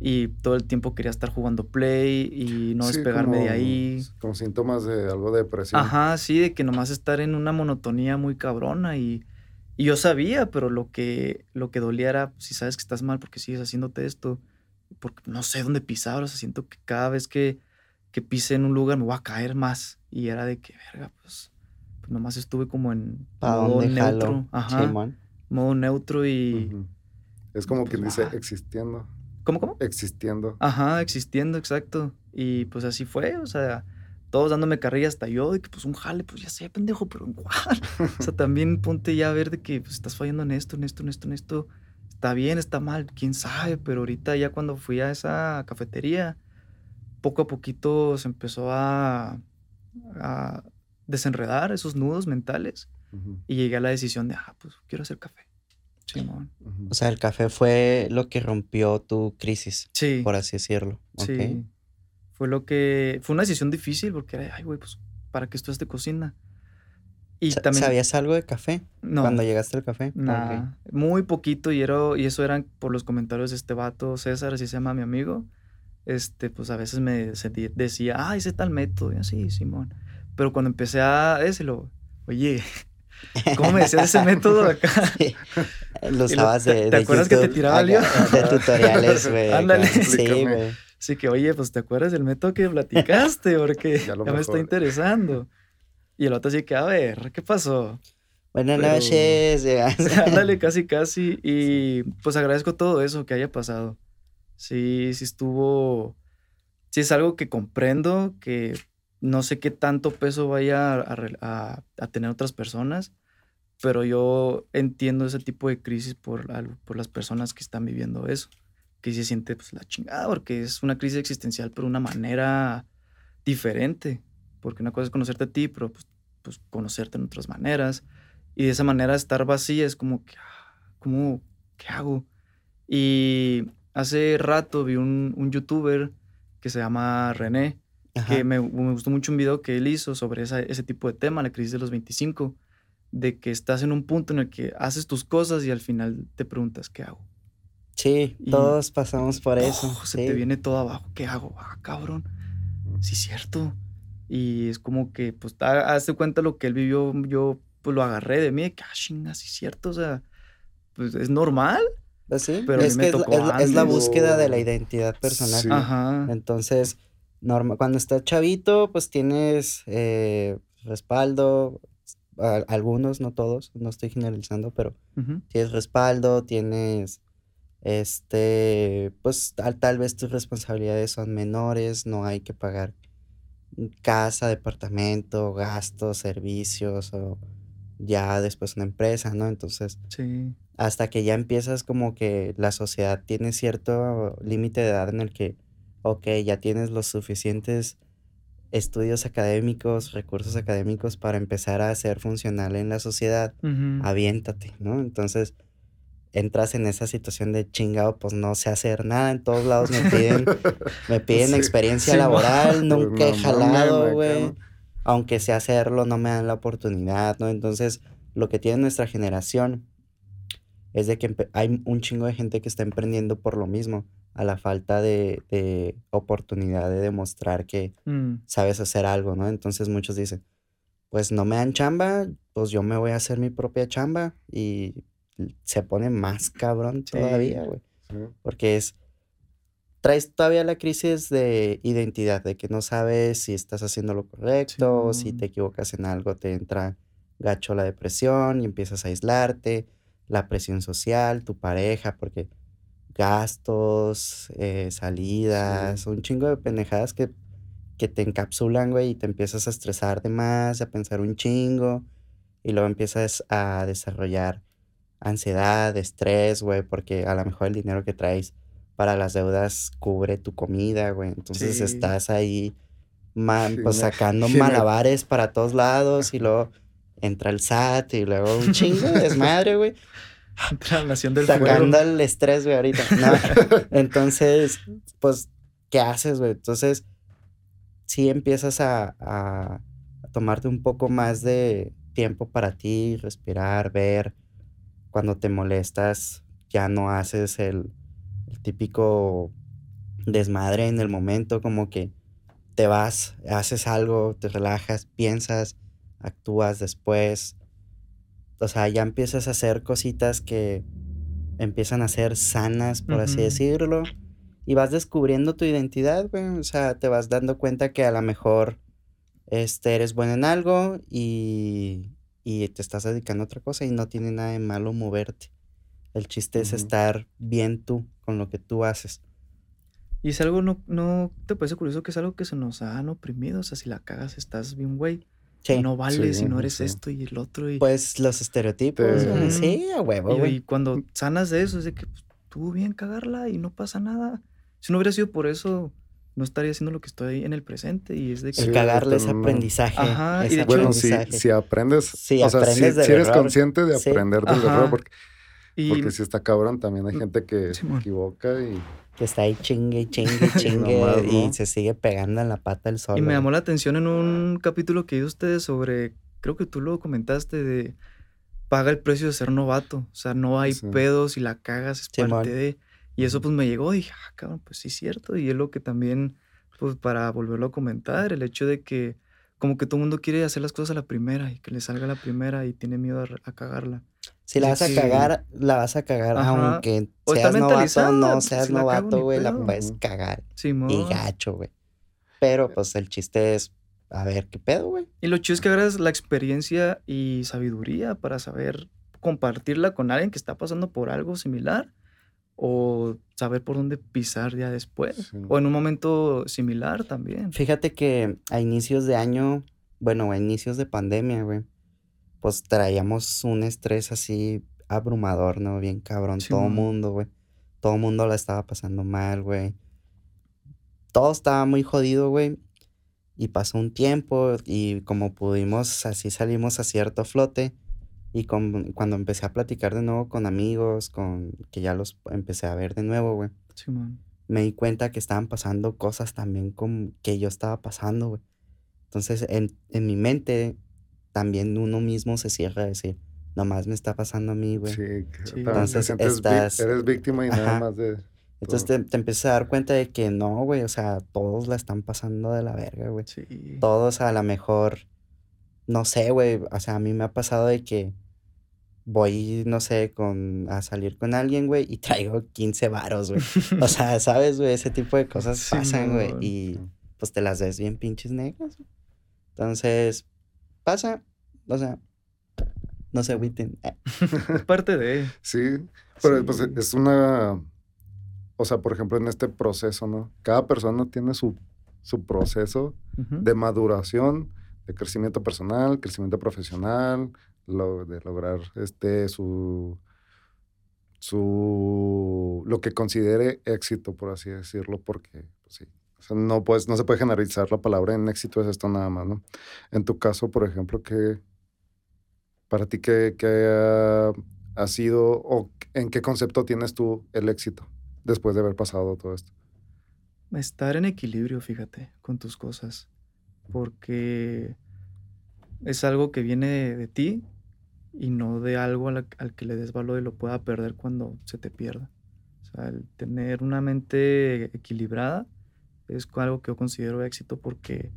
Speaker 3: Y todo el tiempo quería estar jugando play y no
Speaker 1: Sí,
Speaker 3: despegarme de ahí.
Speaker 1: Con síntomas de algo de depresión.
Speaker 3: Ajá, sí, de que nomás estar en una monotonía muy cabrona y, y yo sabía, pero lo que, lo que dolía era, si sabes que estás mal porque sigues haciéndote esto, porque no sé dónde pisar, o sea, siento que cada vez que, que pise en un lugar me voy a caer más y era de que, verga, pues, pues nomás estuve como en
Speaker 2: ¿Pa'
Speaker 3: modo neutro, ajá, modo neutro y...
Speaker 1: Es como
Speaker 3: Pues,
Speaker 1: quien dice
Speaker 3: ajá.
Speaker 1: existiendo.
Speaker 3: ¿Cómo, cómo?
Speaker 1: Existiendo.
Speaker 3: Ajá, existiendo, exacto. Y pues así fue, o sea, todos dándome carrilla hasta yo, de que pues un jale, pues ya sé, pendejo, pero ¿en cuál? o sea, también ponte ya a ver de que pues, estás fallando en esto, en esto, en esto, en esto. Está bien, está mal, quién sabe, pero ahorita ya cuando fui a esa cafetería, poco a poquito se empezó a, a desenredar esos nudos mentales y llegué a la decisión de, ah, pues quiero hacer café. Simón.
Speaker 1: ujú.
Speaker 2: O sea, el café fue lo que rompió tu crisis,
Speaker 3: Sí.
Speaker 2: por así decirlo.
Speaker 3: Sí. Fue lo que. Fue una decisión difícil porque era, ay, güey, pues, ¿para qué estudias de cocina? Y
Speaker 2: Sa-
Speaker 3: también.
Speaker 2: ¿Sabías algo de café
Speaker 3: No.
Speaker 2: cuando llegaste al café?
Speaker 3: Nah, muy poquito y, era, y eso eran por los comentarios de este vato, César, así se llama mi amigo. Este, pues a veces me decía, ah, ese tal método, y así, Simón. Pero cuando empecé a ese, lo, oye, ¿cómo me decías ese método acá?
Speaker 2: Sí. Lo usabas
Speaker 3: ¿te-
Speaker 2: de,
Speaker 3: te
Speaker 2: de
Speaker 3: acuerdas que te tiraba el
Speaker 2: De tutoriales, güey.
Speaker 3: Ándale.
Speaker 2: Sí, güey.
Speaker 3: Así que, oye, pues te acuerdas del método que platicaste, porque
Speaker 1: Ya
Speaker 3: me está interesando. Y el otro así que, a ver, ¿qué pasó?
Speaker 2: Buenas
Speaker 3: Pero-
Speaker 2: noches.
Speaker 3: Ándale, casi, casi. Y pues agradezco todo eso que haya pasado. Sí, sí estuvo. Sí es algo que comprendo, que no sé qué tanto peso vaya a, tener otras personas, pero yo entiendo ese tipo de crisis por, por las personas que están viviendo eso, que se siente pues la chingada, porque es una crisis existencial, pero de una manera diferente, porque una cosa es conocerte a ti, pero pues, pues conocerte en otras maneras, y de esa manera estar vacía es como que, ah, ¿cómo, qué hago? Y hace rato vi un, un youtuber que se llama René,
Speaker 2: Ajá.
Speaker 3: que me, me gustó mucho un video que él hizo sobre esa- ese tipo de tema, la crisis de los 25, de que estás en un punto en el que haces tus cosas y al final te preguntas, ¿qué hago?
Speaker 2: Sí,
Speaker 3: y-
Speaker 2: todos pasamos por eso.
Speaker 3: ¡Oh! se
Speaker 2: sí.
Speaker 3: te viene todo abajo, ¿qué hago? Ah, cabrón, sí es cierto. Y es como que, pues, ha- hazte cuenta lo que él vivió, yo pues lo agarré de mí, de que, ah, chinga, sí es cierto, o sea, pues es normal.
Speaker 2: Pues sí,
Speaker 3: Pero a mí
Speaker 2: es
Speaker 3: me
Speaker 2: que es, la-
Speaker 3: tocó
Speaker 2: es es la búsqueda de la identidad personal.
Speaker 1: Sí.
Speaker 3: Ajá.
Speaker 2: Entonces, norma, cuando estás chavito, pues tienes eh, respaldo, a- algunos, no todos, no estoy generalizando, pero tienes respaldo, tienes Este, pues tal, tal vez tus responsabilidades son menores, no hay que pagar casa, departamento, gastos, servicios o ya después una empresa, ¿no? Entonces,
Speaker 3: Sí.
Speaker 2: hasta que ya empiezas como que la sociedad tiene cierto límite de edad en el que, ok, ya tienes los suficientes estudios académicos, recursos académicos para empezar a ser funcional en la sociedad,
Speaker 3: Ujú.
Speaker 2: aviéntate, ¿no? Entonces entras en esa situación de chingado, pues no sé hacer nada, en todos lados me piden, me piden
Speaker 1: Sí.
Speaker 2: experiencia
Speaker 3: Sí,
Speaker 2: laboral,
Speaker 1: no
Speaker 2: nunca he jalado, güey
Speaker 1: ¿no?
Speaker 2: aunque sé hacerlo, no me dan la oportunidad, ¿no? Entonces, lo que tiene nuestra generación es de que hay un chingo de gente que está emprendiendo por lo mismo, a la falta de, de oportunidad de demostrar que
Speaker 3: Mm,
Speaker 2: sabes hacer algo, ¿no? Entonces muchos dicen, pues no me dan chamba, pues yo me voy a hacer mi propia chamba y se pone más cabrón
Speaker 3: Sí.
Speaker 2: todavía, güey.
Speaker 1: Sí.
Speaker 2: Porque es, traes todavía la crisis de identidad, de que no sabes si estás haciendo lo correcto, si te equivocas en algo, te entra gacho la depresión y empiezas a aislarte, la presión social, tu pareja, porque gastos, eh, salidas, un chingo de pendejadas que, que te encapsulan, güey, y te empiezas a estresar de más, a pensar un chingo, y luego empiezas a desarrollar ansiedad, estrés, güey, porque a lo mejor el dinero que traes para las deudas cubre tu comida, güey. Entonces
Speaker 3: Sí.
Speaker 2: estás ahí ma-
Speaker 1: Sí,
Speaker 2: pues sacando malabares para todos lados y luego entra el SAT y luego un chingo de desmadre, güey.
Speaker 3: La nación del
Speaker 2: Sacando
Speaker 3: fuego.
Speaker 2: el estrés, güey, ahorita. No. Entonces, pues, ¿qué haces, güey? Entonces, sí empiezas a, a- a tomarte un poco más de tiempo para ti, respirar, ver. Cuando te molestas, ya no haces el, el típico desmadre en el momento, como que te vas, haces algo, te relajas, piensas, actúas después. O sea, ya empiezas a hacer cositas que empiezan a ser sanas, por así decirlo. Y vas descubriendo tu identidad, güey. O sea, te vas dando cuenta que a lo mejor este, eres bueno en algo y, y te estás dedicando a otra cosa y no tiene nada de malo moverte. El chiste es estar bien tú con lo que tú haces.
Speaker 3: Y es algo, no, no te parece curioso que es algo que se nos han oprimido. O sea, si la cagas, estás bien, güey.
Speaker 2: Sí.
Speaker 3: No vales
Speaker 1: Sí,
Speaker 3: y no eres
Speaker 1: sí.
Speaker 3: esto y el otro. Y,
Speaker 2: Pues los estereotipos. Sí, a huevo,
Speaker 3: y- y cuando sanas de eso, es de que pues, tuvo bien cagarla y no pasa nada. Si no hubiera sido por eso, no estaría haciendo lo que estoy en el presente. Y es de que.
Speaker 2: El cagarle es aprendizaje.
Speaker 3: Ajá, y
Speaker 2: es
Speaker 3: de hecho-
Speaker 1: Bueno, si,
Speaker 2: aprendizaje.
Speaker 1: si aprendes,
Speaker 2: Sí,
Speaker 1: o sea, si,
Speaker 2: aprendes del
Speaker 1: si eres
Speaker 2: error.
Speaker 1: consciente de
Speaker 2: Sí.
Speaker 1: aprender del
Speaker 3: Ajá.
Speaker 1: error, porque,
Speaker 3: y
Speaker 1: porque si está cabrón, también hay
Speaker 3: Mm,
Speaker 1: gente que se equivoca y
Speaker 2: Que está ahí chingue, y chingue, y chingue
Speaker 1: Nomás,
Speaker 2: y se sigue pegando en la pata el sol.
Speaker 3: Y me llamó la atención en un capítulo que hizo ustedes sobre, creo que tú lo comentaste, de paga el precio de ser novato. O sea, no hay
Speaker 1: Sí.
Speaker 3: pedos y la cagas, es
Speaker 2: Simón.
Speaker 3: parte de... Y eso pues me llegó, dije, ah, cabrón, pues sí es cierto. Y es lo que también, pues para volverlo a comentar, el hecho de que como que todo el mundo quiere hacer las cosas a la primera y que le salga a la primera y tiene miedo a cagarla.
Speaker 2: Si la vas a cagar, la vas a cagar
Speaker 3: Ajá.
Speaker 2: aunque seas novato no
Speaker 3: pues,
Speaker 2: seas
Speaker 3: si
Speaker 2: novato, güey, la puedes cagar.
Speaker 3: Simón.
Speaker 2: Y gacho, güey. Pero pues el chiste es, a ver, ¿qué pedo, güey?
Speaker 3: Y lo chido es que agarras la experiencia y sabiduría para saber compartirla con alguien que está pasando por algo similar o saber por dónde pisar ya después.
Speaker 1: Sí.
Speaker 3: O en un momento similar también.
Speaker 2: Fíjate que a inicios de año, bueno, a inicios de pandemia, güey, pues traíamos un estrés así abrumador, ¿no? Bien cabrón, todo
Speaker 3: Simón.
Speaker 2: mundo, güey. Todo mundo la estaba pasando mal, güey. Todo estaba muy jodido, güey. Y pasó un tiempo y como pudimos, así salimos a cierto flote. Y con- cuando empecé a platicar de nuevo con amigos, con que ya los empecé a ver de nuevo, güey
Speaker 3: Simón.
Speaker 2: me di cuenta que estaban pasando cosas también con que yo estaba pasando, güey. Entonces, en, en mi mente, también uno mismo se cierra a decir, nomás me está pasando a mí, güey.
Speaker 1: sí,
Speaker 3: Sí.
Speaker 2: Entonces, estás-
Speaker 1: eres víctima y nada
Speaker 2: Ajá.
Speaker 1: más de...
Speaker 2: Entonces te, te empiezas a dar cuenta de que no, güey, o sea, todos la están pasando de la verga, güey.
Speaker 3: Sí.
Speaker 2: Todos a lo mejor, no sé, güey, o sea, a mí me ha pasado de que voy, no sé, con, a salir con alguien, güey, y traigo 15 varos, güey. O sea, ¿sabes, güey? Ese tipo de cosas pasan, güey.
Speaker 3: Simón.
Speaker 2: Y pues te las ves bien pinches negras. güey. Entonces, pasa. O sea, No se agüiten. Ah,
Speaker 3: Es parte de.
Speaker 1: Sí, pero pues, es una, o sea, por ejemplo, en este proceso, ¿no? Cada persona tiene su, su proceso de maduración, de crecimiento personal, crecimiento profesional, lo, de lograr este su su lo que considere éxito, por así decirlo, porque pues, sí, o sea, no puedes, no se puede generalizar la palabra en éxito es esto nada más, ¿no? En tu caso, por ejemplo, que para ti qué, qué ha, ha sido o en qué concepto tienes tú el éxito después de haber pasado todo esto?
Speaker 3: Estar en equilibrio, fíjate, con tus cosas. Porque es algo que viene de, ti y no de algo a la- al que le des valor y lo pueda perder cuando se te pierda. O sea, el tener una mente equilibrada es algo que yo considero éxito porque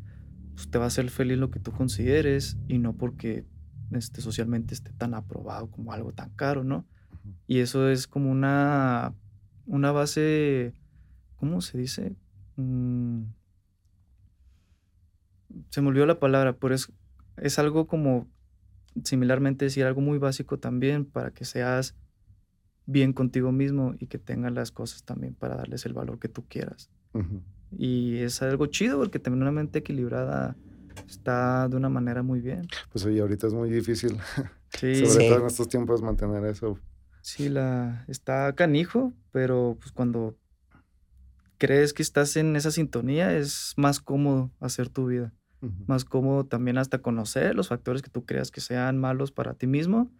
Speaker 3: pues, te va a hacer feliz lo que tú consideres y no porque este, socialmente esté tan aprobado como algo tan caro, ¿no? Y eso es como una, una base, ¿cómo se dice? Mm, se me olvidó la palabra, pero es, es algo como, similarmente decir, algo muy básico también para que seas bien contigo mismo y que tengas las cosas también para darles el valor que tú quieras. Y es algo chido porque tener una mente equilibrada está de una manera muy bien.
Speaker 1: Pues oye, ahorita es muy difícil,
Speaker 3: Sí,
Speaker 1: sobre
Speaker 2: Sí.
Speaker 1: todo en estos tiempos, mantener eso.
Speaker 3: Sí, la está canijo, pero pues cuando crees que estás en esa sintonía es más cómodo hacer tu vida,
Speaker 1: Ujú.
Speaker 3: más cómodo también hasta conocer los factores que tú creas que sean malos para ti mismo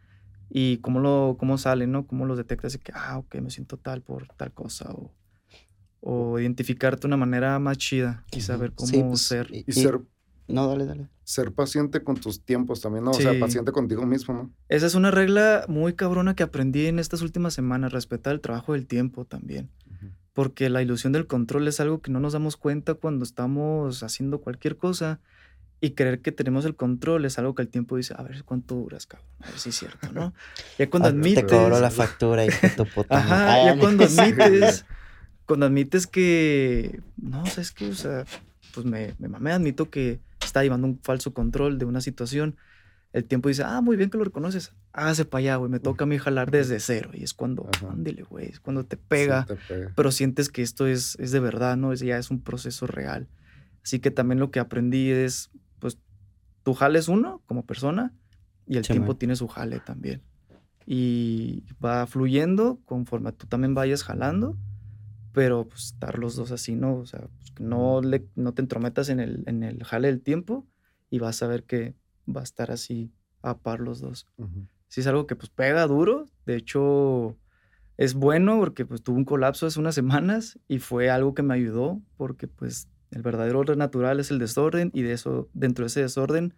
Speaker 3: y cómo lo cómo salen, ¿no? Cómo los detectas y que ah, ok, me siento tal por tal cosa o o identificarte de una manera más chida y saber cómo
Speaker 2: Sí, pues,
Speaker 3: ser.
Speaker 2: y-
Speaker 1: Y
Speaker 2: y-
Speaker 1: ser,
Speaker 2: No, dale, dale.
Speaker 1: ser paciente con tus tiempos también, ¿no? O sea,
Speaker 3: Sí.
Speaker 1: paciente contigo mismo, ¿no?
Speaker 3: Esa es una regla muy cabrona que aprendí en estas últimas semanas, respetar el trabajo del tiempo también.
Speaker 1: Ujú.
Speaker 3: porque la ilusión del control es algo que no nos damos cuenta cuando estamos haciendo cualquier cosa y creer que tenemos el control es algo que el tiempo dice, a ver cuánto duras, cabrón, a ver si es cierto, ¿no? Ya cuando
Speaker 2: Ah,
Speaker 3: admites,
Speaker 2: Te cobro la factura y tu puta
Speaker 3: ajá,
Speaker 2: madre.
Speaker 3: ya
Speaker 2: Ah,
Speaker 3: cuando
Speaker 1: Sí.
Speaker 3: admites, cuando admites que, no, sabes que, o sea, pues me, me mamé, admito que está llevando un falso control de una situación, el tiempo dice, ah, muy bien que lo reconoces, hágase para allá, güey, me toca a mí jalar desde cero y es cuando, ándele, güey, es cuando te pega
Speaker 1: Sí, te pega.
Speaker 3: pero sientes que esto es, es de verdad, ¿no? Es, ya es un proceso real. Así que también lo que aprendí es, pues, tu jale es uno como persona y el tiempo tiene su jale también. Y va fluyendo conforme tú también vayas jalando, pero pues estar los dos así, ¿no? O sea, pues, no, le, no te entrometas en el, en el jale del tiempo y vas a ver que va a estar así a par los dos
Speaker 1: Ujú.
Speaker 3: sí es algo que pues pega duro. De hecho, es bueno porque pues tuve un colapso hace unas semanas y fue algo que me ayudó porque pues el verdadero orden natural es el desorden y de eso, dentro de ese desorden,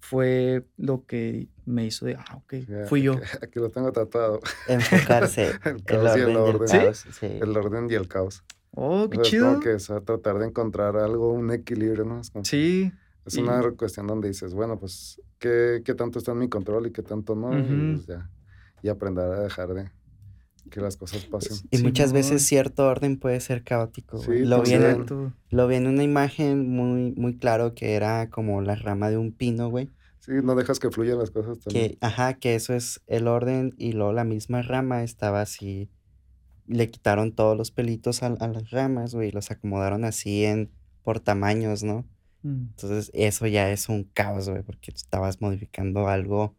Speaker 3: fue lo que me hizo de, ah, ok,
Speaker 1: Sí,
Speaker 3: fui yo.
Speaker 1: Aquí, aquí lo tengo tratado.
Speaker 2: Enfocarse.
Speaker 1: El caos el
Speaker 2: y el
Speaker 1: orden.
Speaker 3: ¿Sí?
Speaker 2: caos. Sí.
Speaker 1: El orden y el caos.
Speaker 3: Oh, qué
Speaker 1: O sea, es
Speaker 3: chido.
Speaker 1: como que es a tratar de encontrar algo, un equilibrio, ¿no? Es, como
Speaker 3: Sí,
Speaker 1: es
Speaker 3: y-
Speaker 1: una cuestión donde dices, bueno, pues, ¿qué, qué tanto está en mi control y qué tanto no? Y, pues, ya. Y aprender a dejar de que las cosas pasen.
Speaker 2: Y muchas veces cierto orden puede ser caótico.
Speaker 1: Sí,
Speaker 2: lo, vi en, lo vi en una imagen muy, muy claro que era como la rama de un pino, güey.
Speaker 1: Sí, no dejas que fluyan las cosas también.
Speaker 2: Que, ajá, que eso es el orden y luego la misma rama estaba así. Le quitaron todos los pelitos a, a las ramas, güey, y los acomodaron así en por tamaños, ¿no?
Speaker 3: Mm.
Speaker 2: Entonces eso ya es un caos, güey, porque estabas modificando algo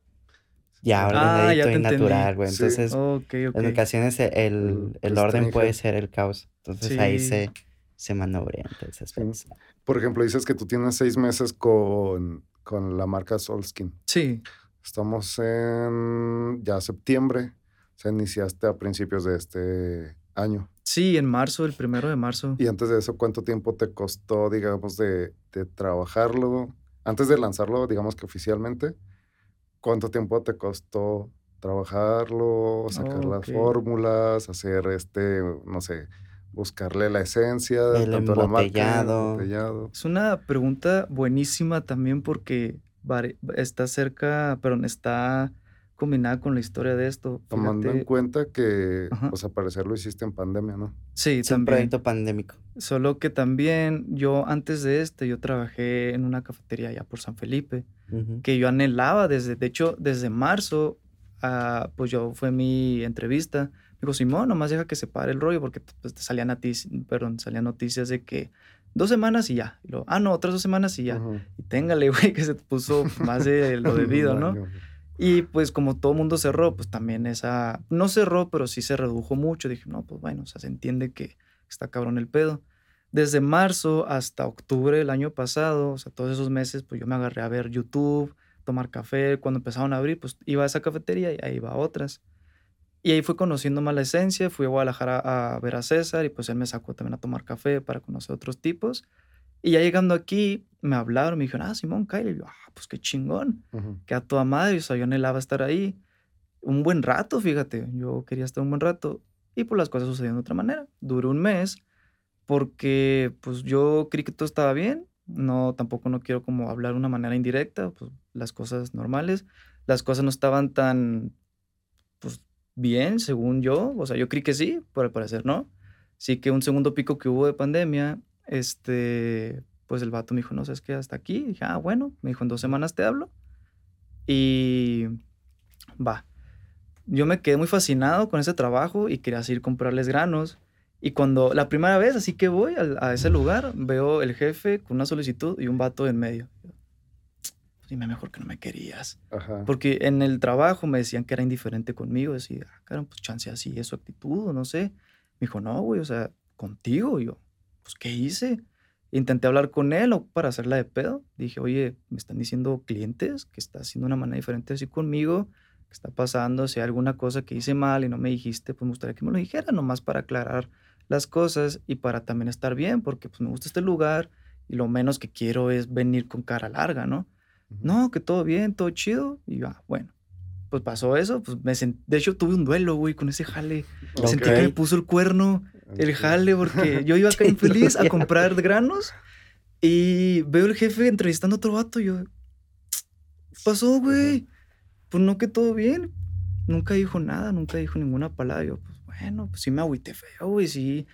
Speaker 2: ya
Speaker 1: Ah,
Speaker 3: ya
Speaker 2: ordenadito y natural, güey.
Speaker 1: Sí.
Speaker 2: Entonces,
Speaker 3: Ok, ok.
Speaker 2: en ocasiones e- el,
Speaker 1: El
Speaker 2: el orden puede ser el caos. Entonces ahí se, se manobrea. Entonces,
Speaker 1: Sí.
Speaker 2: pues,
Speaker 1: Por ejemplo, dices que tú tienes seis meses con, con la marca Solskin.
Speaker 3: Sí,
Speaker 1: Estamos en ya septiembre. O sea, iniciaste a principios de este año.
Speaker 3: sí, en marzo, el primero de marzo.
Speaker 1: Y antes de eso, ¿cuánto tiempo te costó, digamos, de, de trabajarlo? Antes de lanzarlo, digamos que oficialmente, ¿cuánto tiempo te costó trabajarlo, sacar
Speaker 3: Ok.
Speaker 1: las fórmulas, hacer este, no sé, buscarle la esencia,
Speaker 2: El
Speaker 1: tanto la marca,
Speaker 2: embotellado.
Speaker 1: embotellado?
Speaker 3: Es una pregunta buenísima también porque está cerca, perdón, está combinada con la historia de esto.
Speaker 1: Tomando en cuenta que,
Speaker 3: Ajá.
Speaker 1: pues, al parecer lo hiciste en pandemia, ¿no?
Speaker 3: sí,
Speaker 2: es un
Speaker 3: también.
Speaker 2: proyecto pandémico.
Speaker 3: Solo que también yo antes de este, yo trabajé en una cafetería allá por San Felipe, que yo anhelaba desde, de hecho, desde marzo ah, pues yo fue mi entrevista. Me dijo, Simón, nomás deja que se pare el rollo porque pues, te salían, noticias, perdón, salían noticias de que dos semanas y ya. Y luego, ah, no, otras dos semanas y ya.
Speaker 1: Ujú.
Speaker 3: Y téngale, güey, que se te puso más de lo debido, ¿no? Y pues como todo mundo cerró, pues también esa, no cerró, pero sí se redujo mucho. Dije, no, pues bueno, o sea, se entiende que está cabrón el pedo. Desde marzo hasta octubre del año pasado, o sea, todos esos meses, pues yo me agarré a ver YouTube, tomar café. Cuando empezaron a abrir, pues iba a esa cafetería y ahí iba a otras. Y ahí fui conociendo más la esencia, fui a Guadalajara a ver a César y pues él me sacó también a tomar café para conocer otros tipos. Y ya llegando aquí, me hablaron, me dijeron, ah, Simón, Kyle. Y yo, ah, pues qué chingón
Speaker 1: Ujú.
Speaker 3: que a toda madre, o sea, yo anhelaba estar ahí un buen rato, fíjate, yo quería estar un buen rato y pues las cosas sucedieron de otra manera. Duró un mes porque pues yo creí que todo estaba bien, no, tampoco no quiero como hablar de una manera indirecta, pues las cosas normales, las cosas no estaban tan, pues bien, según yo, o sea, yo creí que sí, pero al parecer no. Sí que un segundo pico que hubo de pandemia, este, pues el vato me dijo, no sabes qué, hasta aquí. dije, ah, bueno, me dijo, en dos semanas te hablo. Y va. Yo me quedé muy fascinado con ese trabajo y quería seguir comprarles granos. Y cuando la primera vez, así que voy a, ese lugar, veo el jefe con una solicitud y un vato en medio. Dime mejor que no me querías.
Speaker 1: Ajá.
Speaker 3: Porque en el trabajo me decían que era indiferente conmigo. Decía, ah, caramba, pues chance así es su actitud, no sé. Me dijo, no, güey, o sea, contigo. Y yo, pues, ¿qué hice? Intenté hablar con él o para hacerla de pedo. Dije, oye, me están diciendo clientes que está haciendo una manera diferente así conmigo. ¿Qué está pasando? Si hay alguna cosa que hice mal y no me dijiste, pues me gustaría que me lo dijera, nomás para aclarar las cosas y para también estar bien, porque pues me gusta este lugar y lo menos que quiero es venir con cara larga, ¿no?
Speaker 1: Ujú.
Speaker 3: No, que todo bien, todo chido. Y yo, ah, bueno, pues pasó eso. Pues me sent- De hecho, tuve un duelo, güey, con ese jale. Sentí que me puso el cuerno, el jale, porque yo iba acá infeliz a comprar granos y veo el jefe entrevistando a otro vato. Y yo, ¿qué pasó, güey? Pues no, que todo bien. Nunca dijo nada, nunca dijo ninguna palabra. Yo, pues bueno, pues sí me agüité feo, güey, sí.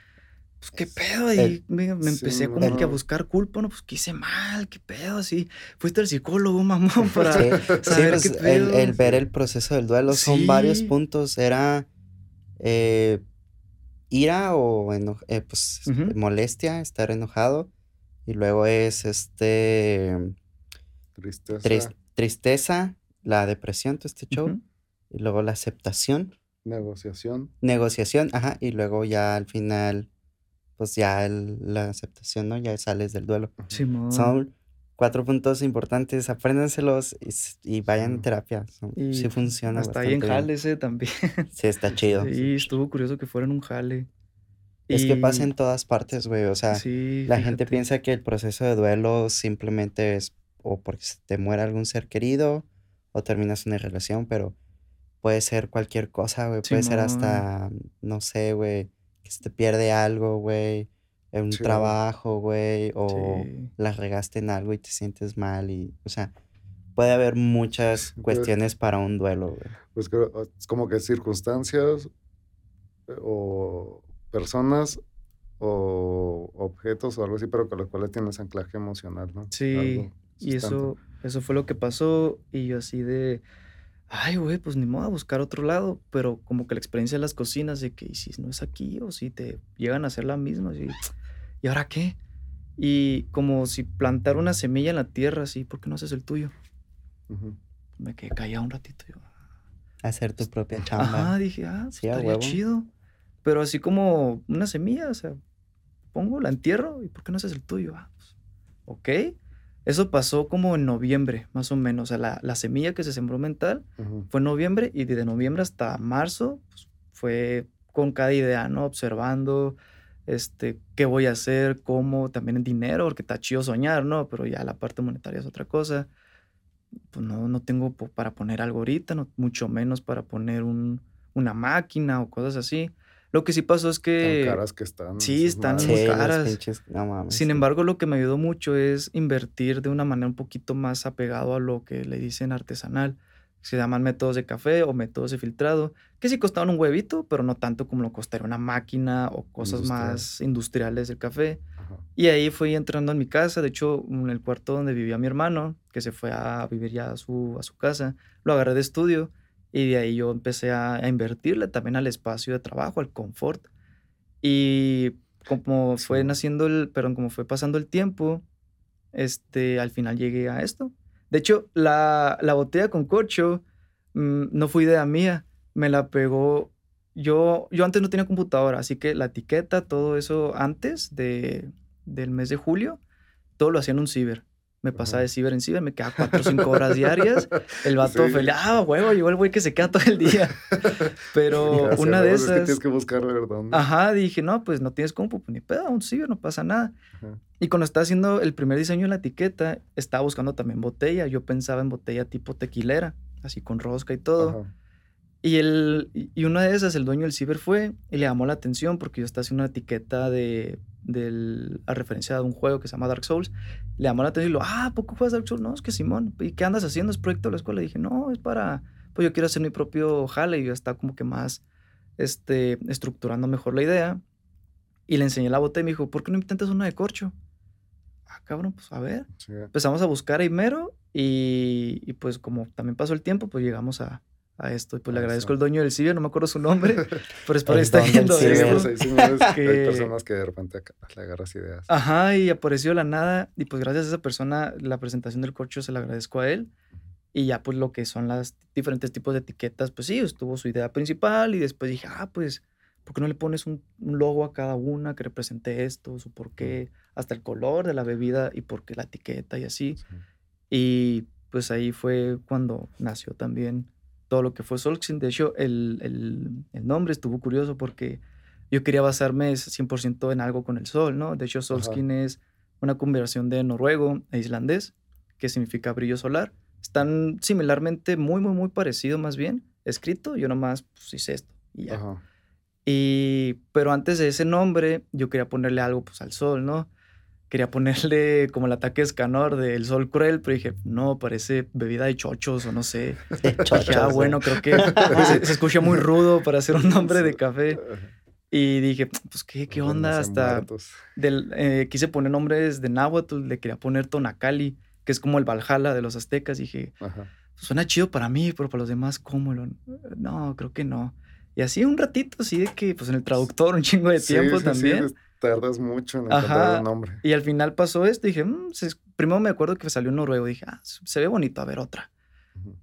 Speaker 3: Pues qué pedo. Y
Speaker 2: El-
Speaker 3: me, me
Speaker 1: sí,
Speaker 3: empecé como que a buscar culpa, ¿no? Pues qué hice mal, qué pedo, así. Fuiste al psicólogo, mamón, para
Speaker 2: Sí, sí,
Speaker 3: saber
Speaker 2: pues,
Speaker 3: qué
Speaker 2: el,
Speaker 3: pedo.
Speaker 2: el ver el proceso del duelo son varios
Speaker 3: Sí.
Speaker 2: puntos. Era eh, ira o eno- eh, pues,
Speaker 3: Ujú.
Speaker 2: molestia, estar enojado. Y luego es este
Speaker 1: Tristeza.
Speaker 2: tris- tristeza, la depresión, todo este show. Y luego la aceptación,
Speaker 1: Negociación.
Speaker 2: negociación, ajá. Y luego ya al final, pues ya el- la aceptación, ¿no? Ya sales del duelo.
Speaker 3: Simón.
Speaker 2: Son cuatro puntos importantes, apréndanselos y, y vayan a
Speaker 1: Sí.
Speaker 2: terapia.
Speaker 3: Y
Speaker 2: sí funciona
Speaker 3: Hasta ahí en jale ese también.
Speaker 2: Sí, está chido.
Speaker 3: Sí, estuvo curioso que fuera en un jale.
Speaker 2: Es que pasa
Speaker 3: Y-
Speaker 2: en todas partes, güey. O sea,
Speaker 3: sí,
Speaker 2: la gente piensa que el proceso de duelo simplemente es o porque se te muere algún ser querido o terminas una relación, pero puede ser cualquier cosa, güey. Puede ser hasta, no sé, güey, que se te pierde algo, güey, en un
Speaker 1: Sí.
Speaker 2: trabajo, güey, o
Speaker 3: Sí.
Speaker 2: la regaste en algo y te sientes mal y, o sea, puede haber muchas cuestiones para un duelo, güey.
Speaker 1: Pues creo, es como que circunstancias eh, o personas o objetos o algo así, pero con los cuales tienes anclaje emocional, ¿no?
Speaker 3: Sí,
Speaker 1: Algo
Speaker 3: Y eso, eso fue lo que pasó. Y yo así de, ay, güey, pues ni modo a buscar otro lado. Pero como que la experiencia de las cocinas, de que, ¿y si no es aquí? O si te llegan a hacer la misma, así, ¿y ahora qué? Y como si plantar una semilla en la tierra, así, ¿por qué no haces el tuyo?
Speaker 1: Ujú.
Speaker 3: Me quedé callado un ratito. Yo,
Speaker 2: Hacer tu propia chamba.
Speaker 3: Ajá, dije, ah, pues
Speaker 2: Sí, a
Speaker 3: estaría
Speaker 2: huevo.
Speaker 3: chido. Pero así como una semilla, o sea, pongo, la entierro y ¿por qué no haces el tuyo? Ah, pues, ok. Eso pasó como en noviembre, más o menos. O sea, la, la semilla que se sembró mental
Speaker 1: Ujú.
Speaker 3: fue en noviembre y desde noviembre hasta marzo pues, fue con cada idea, ¿no? Observando, este, qué voy a hacer, cómo, también en dinero, porque está chido soñar, ¿no? Pero ya la parte monetaria es otra cosa. Pues no, no tengo para poner algo ahorita, no, mucho menos para poner un, una máquina o cosas así. Lo que sí pasó es que...
Speaker 1: Tan caras que están.
Speaker 3: sí, están
Speaker 2: Sí,
Speaker 3: muy caras.
Speaker 2: pinches, no mames.
Speaker 3: Sin
Speaker 2: sí.
Speaker 3: embargo, lo que me ayudó mucho es invertir de una manera un poquito más apegado a lo que le dicen artesanal. Se llaman métodos de café o métodos de filtrado, que sí costaban un huevito, pero no tanto como lo costaría una máquina o cosas
Speaker 1: Industrial.
Speaker 3: más industriales del café.
Speaker 1: Ajá.
Speaker 3: Y ahí fui entrando en mi casa, de hecho, en el cuarto donde vivía mi hermano, que se fue a vivir ya a su, a su casa, lo agarré de estudio Y de ahí yo empecé a, a invertirle también al espacio de trabajo, al confort. Y como fue naciendo el, perdón, como fue pasando el tiempo, este, al final llegué a esto. De hecho, la, la botella con corcho mm, no fue idea mía, me la pegó. Yo, yo antes no tenía computadora, así que la etiqueta, todo eso antes de, del mes de julio, todo lo hacía en un ciber. Me pasaba de ciber en ciber, me quedaba cuatro o cinco horas diarias. El vato
Speaker 1: Sí.
Speaker 3: feliz, ah, huevo, llegó el güey que se queda todo el día. Pero una de
Speaker 1: verdad Es que
Speaker 3: esas.
Speaker 1: tienes que buscarle, ¿verdad?
Speaker 3: Ajá, dije, no, pues no tienes compu, pues ni pedo, un ciber, no pasa nada.
Speaker 1: Ajá.
Speaker 3: Y cuando estaba haciendo el primer diseño de la etiqueta, estaba buscando también botella. Yo pensaba en botella tipo tequilera, así con rosca y todo.
Speaker 1: Ajá.
Speaker 3: Y, el, y una de esas, el dueño del ciber fue y le llamó la atención porque yo estaba haciendo una etiqueta de, del, a referencia de un juego que se llama Dark Souls. Le llamó la atención y lo, ah, ¿a poco juegas Dark Souls? No, es que Simón, ¿y qué andas haciendo? ¿Es proyecto de la escuela? Y dije, no, es para, pues yo quiero hacer mi propio jale y yo estaba como que más, este, estructurando mejor la idea. Y le enseñé la botella y me dijo, ¿por qué no intentas una de corcho? Ah, cabrón, pues a ver.
Speaker 1: Sí.
Speaker 3: Empezamos a buscar a Imero y, y pues como también pasó el tiempo, pues llegamos a, a esto. Y pues le agradezco al dueño del ciber, no me acuerdo su nombre, pero espero
Speaker 2: El
Speaker 3: que está
Speaker 2: ciber.
Speaker 1: Sí, sí, es-
Speaker 3: Que-
Speaker 1: Hay personas que de repente le agarras ideas.
Speaker 3: Ajá, y apareció de la nada. Y pues gracias a esa persona, la presentación del corcho se la agradezco a él. Y ya pues lo que son las diferentes tipos de etiquetas, pues sí, estuvo su idea principal y después dije, ah, pues, ¿por qué no le pones un, un logo a cada una que represente esto, su por qué, hasta el color de la bebida y por qué la etiqueta y así?
Speaker 1: Sí.
Speaker 3: Y pues ahí fue cuando nació también todo lo que fue Solskin. De hecho, el, el- el nombre estuvo curioso porque yo quería basarme 100% en algo con el sol, ¿no? De hecho, Solskin es una conversión de noruego a islandés, que significa brillo solar. Están similarmente muy, muy, muy parecido más bien, escrito. Yo nomás pues, hice esto y ya.
Speaker 1: Ajá.
Speaker 3: Y, pero antes de ese nombre, yo quería ponerle algo pues al sol, ¿no? Quería ponerle como el ataque escanor del sol cruel, pero dije, no, parece bebida de chochos o no sé.
Speaker 2: De
Speaker 3: Dije,
Speaker 2: chochos,
Speaker 3: ah,
Speaker 2: güey.
Speaker 3: bueno, creo que se, se escucha muy rudo para hacer un nombre de café. Y dije, pues, ¿qué, qué onda? Hasta del, eh, quise poner nombres de náhuatl, le quería poner Tonacali, que es como el Valhalla de los aztecas. Dije,
Speaker 1: Ajá.
Speaker 3: suena chido para mí, pero para los demás, ¿cómo? Lo- No, creo que no. Y así un ratito, así de que, pues en el traductor, un chingo de
Speaker 1: Sí,
Speaker 3: tiempo
Speaker 1: sí, sí,
Speaker 3: también.
Speaker 1: des- tardas mucho en encontrar
Speaker 3: Ajá.
Speaker 1: un nombre.
Speaker 3: Y al final pasó esto y dije, "Mm, se- primero me acuerdo que salió en noruego. Dije, ah, se ve bonito, a ver otra.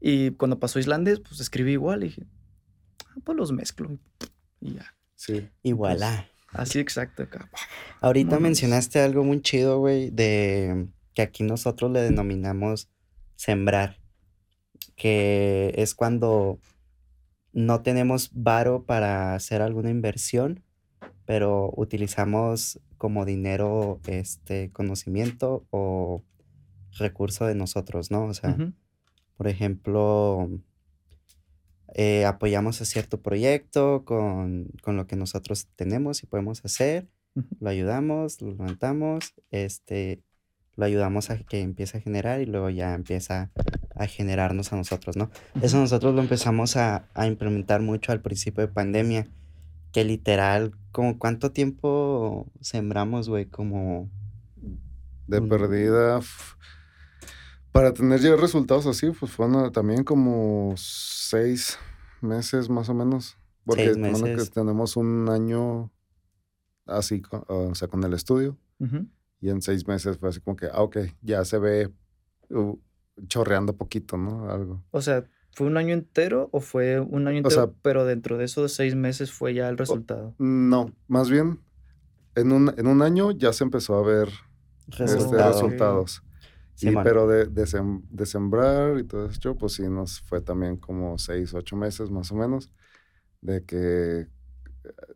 Speaker 3: Y cuando pasó islandés, pues escribí igual. Y dije, ah, pues los mezclo. Y ya.
Speaker 1: Sí.
Speaker 2: Y voilà.
Speaker 3: Así exacto acá.
Speaker 2: Ahorita
Speaker 3: Vámonos.
Speaker 2: mencionaste algo muy chido, güey, de que aquí nosotros le denominamos sembrar, que es cuando no tenemos varo para hacer alguna inversión, pero utilizamos como dinero este conocimiento o recurso de nosotros, ¿no? O sea, por ejemplo, eh, apoyamos a cierto proyecto con, con lo que nosotros tenemos y podemos hacer, lo ayudamos, lo levantamos, este, lo ayudamos a que empiece a generar y luego ya empieza a generarnos a nosotros, ¿no? Eso nosotros lo empezamos a, a implementar mucho al principio de pandemia, que literal, como cuánto tiempo sembramos, güey, como...
Speaker 1: De
Speaker 2: Un-
Speaker 1: perdida. Para tener ya resultados así, pues fueron también como seis meses más o menos. Porque
Speaker 2: Seis
Speaker 1: tomando
Speaker 2: meses.
Speaker 1: que tenemos un año así, o sea, con el estudio. Y en seis meses fue así como que, ah, ok, ya se ve uh, chorreando poquito, ¿no? Algo.
Speaker 3: O sea, ¿fue un año entero o fue un año
Speaker 1: O
Speaker 3: entero,
Speaker 1: sea-
Speaker 3: pero dentro de esos seis meses fue ya el resultado?
Speaker 1: No, más bien, en un, en un año ya se empezó a ver este,
Speaker 2: Resultado.
Speaker 1: resultados. Y,
Speaker 2: Simón.
Speaker 1: pero de, de, sem- de sembrar y todo eso, pues sí, nos fue también como seis, ocho meses más o menos, de que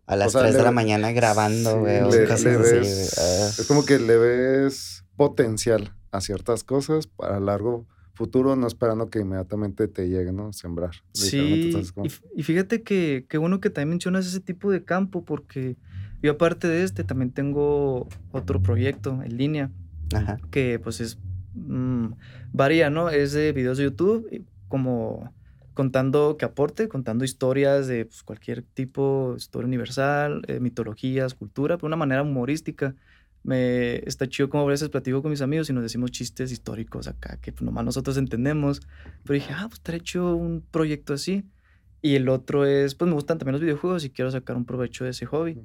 Speaker 2: A las
Speaker 1: sea,
Speaker 2: 3 de
Speaker 1: le-
Speaker 2: la mañana grabando,
Speaker 1: sí,
Speaker 2: güey, o
Speaker 1: le-
Speaker 2: cosas
Speaker 1: le
Speaker 2: así, güey.
Speaker 1: ves-
Speaker 2: Ah.
Speaker 1: es como que le ves potencial a ciertas cosas para largo futuro, no esperando que inmediatamente te llegue, ¿no? Sembrar.
Speaker 3: Sí,
Speaker 1: entonces,
Speaker 3: y, fíjate que qué bueno que también mencionas ese tipo de campo, porque yo aparte de este también tengo otro proyecto en línea,
Speaker 2: Ajá.
Speaker 3: que pues es, mm, varía, ¿no? Es de videos de YouTube, como contando que aporte, contando historias de pues, cualquier tipo, historia universal, eh, mitologías, cultura, de una manera humorística. Me está chido como a veces platico con mis amigos y nos decimos chistes históricos acá, que nomás nosotros entendemos. Pero dije, ah, pues estaría hecho un proyecto así. Y el otro es, pues me gustan también los videojuegos y quiero sacar un provecho de ese hobby.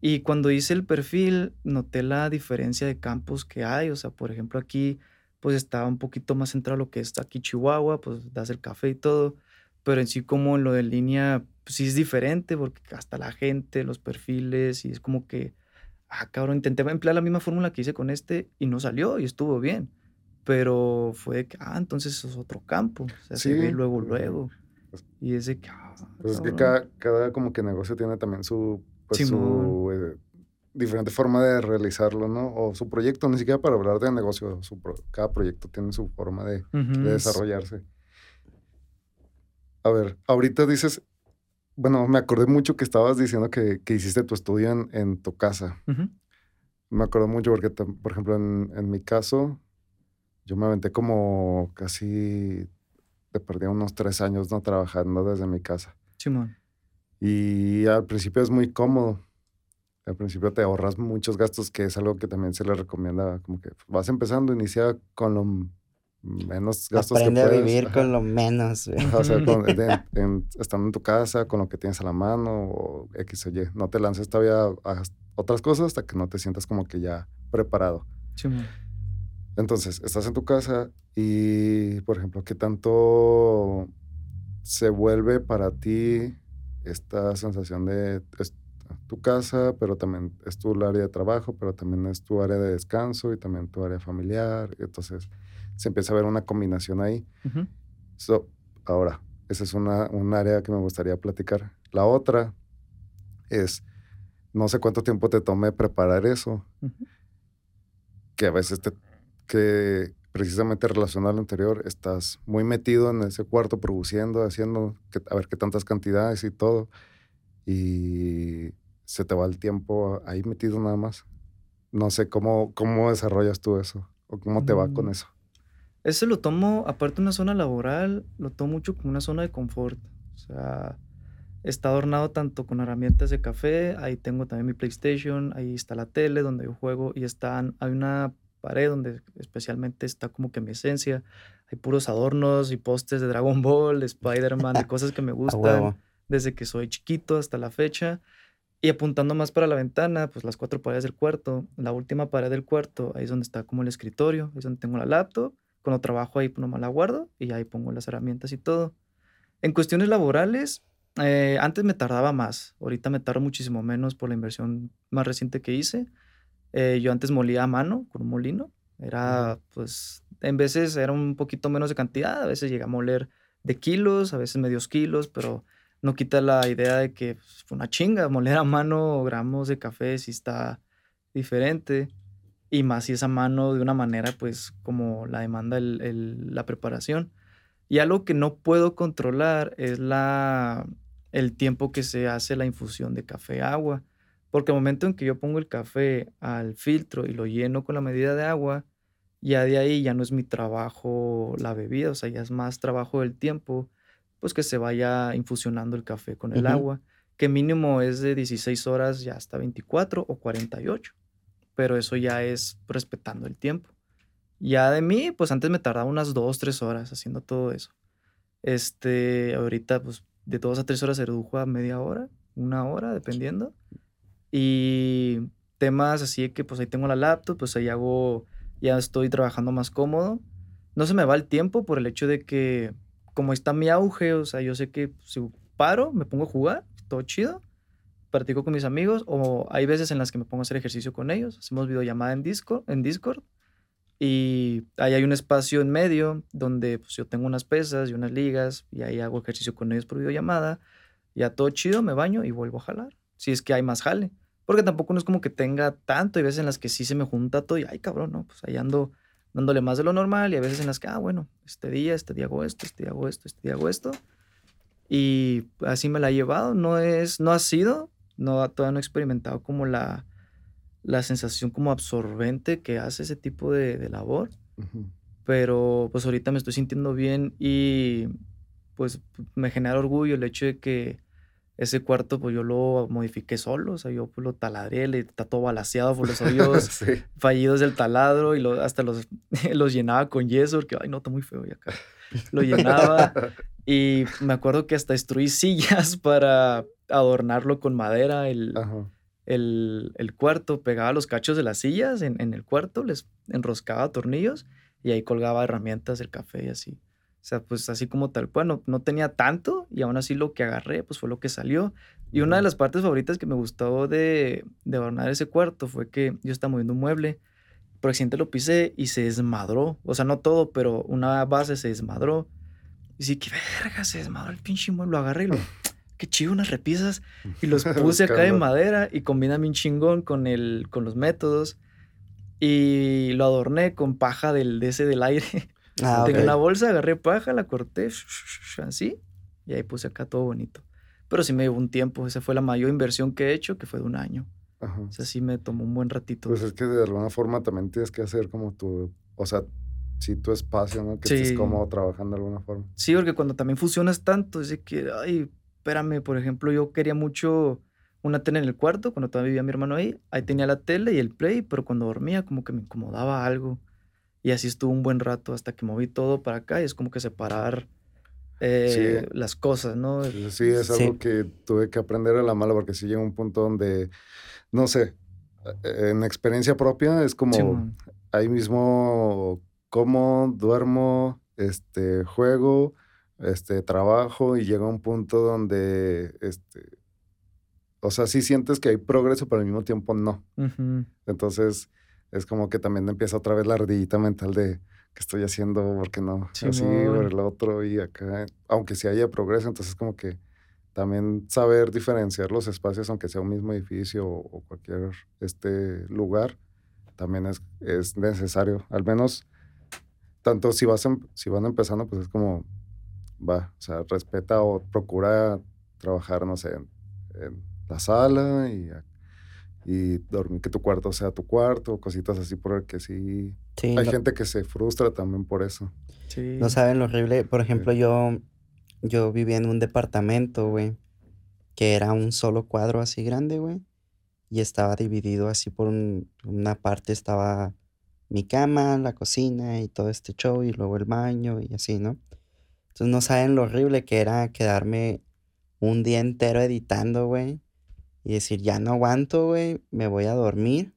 Speaker 3: Y cuando hice el perfil, noté la diferencia de campos que hay. O sea, por ejemplo, aquí pues estaba un poquito más centrado lo que está aquí Chihuahua, pues das el café y todo. Pero en sí como en lo de línea, pues sí es diferente porque hasta la gente, los perfiles y es como que, ah, cabrón, intenté emplear la misma fórmula que hice con este y no salió y estuvo bien. Pero fue de que, ah, entonces eso es otro campo. O sea, se ve luego, luego.
Speaker 1: Pues
Speaker 3: Y es de que, ah,
Speaker 1: Pues es que cada, cada como que negocio tiene también su, pues, su eh, diferente forma de realizarlo, ¿no? O su proyecto, ni siquiera para hablar de negocio, su pro- cada proyecto tiene su forma de, desarrollarse. A ver, ahorita dices, bueno, me acordé mucho que estabas diciendo que, que hiciste tu estudio en, en tu casa. Me acuerdo mucho porque, por ejemplo, en, en mi caso, yo me aventé como casi, te perdí unos tres años, ¿no? Trabajando desde mi casa.
Speaker 3: Simón.
Speaker 1: Y al principio es muy cómodo. Al principio te ahorras muchos gastos, que es algo que también se le recomienda. Como que vas empezando, inicia con lo menos gastos
Speaker 2: Aprende
Speaker 1: que
Speaker 2: a
Speaker 1: puedes.
Speaker 2: vivir
Speaker 1: ajá.
Speaker 2: con lo menos, güey.
Speaker 1: O sea, con- de- en- estando en tu casa, con lo que tienes a la mano, o X o Y. No te lances todavía a otras cosas hasta que no te sientas como que ya preparado.
Speaker 3: Simón.
Speaker 1: Entonces, estás en tu casa y, por ejemplo, ¿qué tanto se vuelve para ti esta sensación de es tu casa, pero también es tu área de trabajo, pero también es tu área de descanso y también tu área familiar? Entonces, se empieza a ver una combinación ahí.
Speaker 3: Ujú,
Speaker 1: So, ahora, esa es una, un área que me gustaría platicar. La otra es, no sé cuánto tiempo te tome preparar eso,
Speaker 3: ujú.
Speaker 1: que a veces te, que precisamente relacionado a lo anterior, estás muy metido en ese cuarto produciendo, haciendo, que- a ver qué tantas cantidades y todo, y se te va el tiempo ahí metido nada más. No sé cómo, cómo desarrollas tú eso, o cómo te va con
Speaker 3: Mm.
Speaker 1: Eso.
Speaker 3: Ese lo tomo, aparte de una zona laboral, lo tomo mucho como una zona de confort. O sea, está adornado tanto con herramientas de café, ahí tengo también mi PlayStation, ahí está la tele donde yo juego y están, hay una pared donde especialmente está como que mi esencia. Hay puros adornos y postes de Dragon Ball, de Spider-Man, de cosas que me gustan desde que soy chiquito hasta la fecha. Y apuntando más para la ventana, pues las cuatro paredes del cuarto. La última pared del cuarto, ahí es donde está como el escritorio, ahí es donde tengo la laptop. Cuando trabajo ahí, pues nomás la guardo y ahí pongo las herramientas y todo. En cuestiones laborales, eh, antes me tardaba más. Ahorita me tardo muchísimo menos por la inversión más reciente que hice. Eh, yo antes molía a mano con un molino. Era, pues, en veces era un poquito menos de cantidad, a veces llegué a moler de kilos, a veces medios kilos, pero no quita la idea de que pues, fue una chinga. Moler a mano gramos de café sí está diferente. Y más si es a mano de una manera, pues, como la demanda el- el- la preparación. Y algo que no puedo controlar es la, el tiempo que se hace la infusión de café-agua. Porque al momento en que yo pongo el café al filtro y lo lleno con la medida de agua, ya de ahí ya no es mi trabajo la bebida, o sea, ya es más trabajo del tiempo, pues que se vaya infusionando el café con el agua, que mínimo es de 16 horas ya hasta 24 o 48, pero eso ya es respetando el tiempo. Ya de mí, pues antes me tardaba unas 2, 3 horas haciendo todo eso. Este, ahorita, pues de 2 a 3 horas se redujo a media hora, una hora, dependiendo. Y temas así que pues ahí tengo la laptop, pues ahí hago, ya estoy trabajando más cómodo. No se me va el tiempo por el hecho de que como está mi auge, o sea, yo sé que si paro, me pongo a jugar, todo chido, practico con mis amigos o hay veces en las que me pongo a hacer ejercicio con ellos, hacemos videollamada en Discord, en Discord y ahí hay un espacio en medio donde pues, yo tengo unas pesas y unas ligas y ahí hago ejercicio con ellos por videollamada. Ya todo chido, me baño y vuelvo a jalar. Si es que hay más jale. Porque tampoco no es como que tenga tanto. Hay veces en las que sí se me junta todo y, ay, cabrón, no, pues ahí ando dándole más de lo normal. Y hay veces en las que, ah, bueno, este día, este día hago esto, este día hago esto, este día hago esto. Y así me la he llevado. No es, no ha sido, no, todavía no he experimentado como la, la sensación como absorbente que hace ese tipo de, de labor. Pero pues ahorita me estoy sintiendo bien y pues me genera orgullo el hecho de que ese cuarto pues yo lo modifiqué solo, o sea, yo pues lo taladré, le está todo balaseado por los hoyos
Speaker 1: sí.
Speaker 3: fallidos del taladro y lo, hasta los, los llenaba con yeso, porque, ay, no, está muy feo y acá. Lo llenaba y me acuerdo que hasta destruí sillas para adornarlo con madera, el, el, el cuarto, pegaba los cachos de las sillas en, en el cuarto, les enroscaba tornillos y ahí colgaba herramientas del café y así. O sea, pues así como tal cual, no, no tenía tanto y aún así lo que agarré, pues fue lo que salió. Y una de las partes favoritas que me gustó de, de adornar ese cuarto fue que yo estaba moviendo un mueble, por accidente lo pisé y se desmadró. O sea, no todo, pero una base se desmadró. Y sí, qué verga, se desmadró el pinche mueble. Lo agarré y lo, qué chido, unas repisas. Y los puse acá de madera y combinan bien chingón con, el, con los métodos. Y lo adorné con paja del, de ese del aire.
Speaker 2: Ah,
Speaker 3: Tengo
Speaker 2: ok.
Speaker 3: una bolsa, agarré paja, la corté, así, y ahí puse acá todo bonito. Pero sí me llevó un tiempo, esa fue la mayor inversión que he hecho, que fue de un año.
Speaker 1: Ajá.
Speaker 3: O sea, sí me tomó un buen ratito.
Speaker 1: Pues es que de alguna forma también tienes que hacer como tu, o sea, sí tu espacio, ¿no? Que estés
Speaker 3: Sí.
Speaker 1: cómodo trabajando de alguna forma.
Speaker 3: Sí, porque cuando también fusionas tanto, es de que, ay, espérame, por ejemplo, yo quería mucho una tele en el cuarto, cuando todavía vivía mi hermano ahí, ahí tenía la tele y el play, pero cuando dormía como que me incomodaba algo. Y así estuvo un buen rato hasta que moví todo para acá y es como que separar eh, las cosas, ¿no?
Speaker 1: Sí, es
Speaker 2: Sí.
Speaker 1: algo que tuve que aprender a la mala porque sí llega un punto donde, no sé, eh, en experiencia propia es como ahí mismo como duermo, este, juego, este, trabajo y llega un punto donde, este, o sea, sí sientes que hay progreso, pero al mismo tiempo no. Entonces es como que también empieza otra vez la ardillita mental de qué estoy haciendo, por qué no, así, por el otro y acá, aunque sí haya progreso, entonces como que también saber diferenciar los espacios, aunque sea un mismo edificio o, o cualquier este lugar, también es, es necesario, al menos tanto si vas em- si van empezando, pues es como va, o sea, respeta o procura trabajar, no sé, en, en la sala y, y dormir, que tu cuarto sea tu cuarto, cositas así, porque sí,
Speaker 2: Sí,
Speaker 1: hay
Speaker 2: no,
Speaker 1: gente que se frustra también por eso.
Speaker 3: Sí.
Speaker 2: no saben lo horrible. Por ejemplo, yo, yo vivía en un departamento, güey, que era un solo cuadro así grande, güey. Y estaba dividido así por un- una parte estaba mi cama, la cocina y todo este show, y luego el baño y así, ¿no? Entonces no saben lo horrible que era quedarme un día entero editando, güey. Y decir, ya no aguanto, güey, me voy a dormir.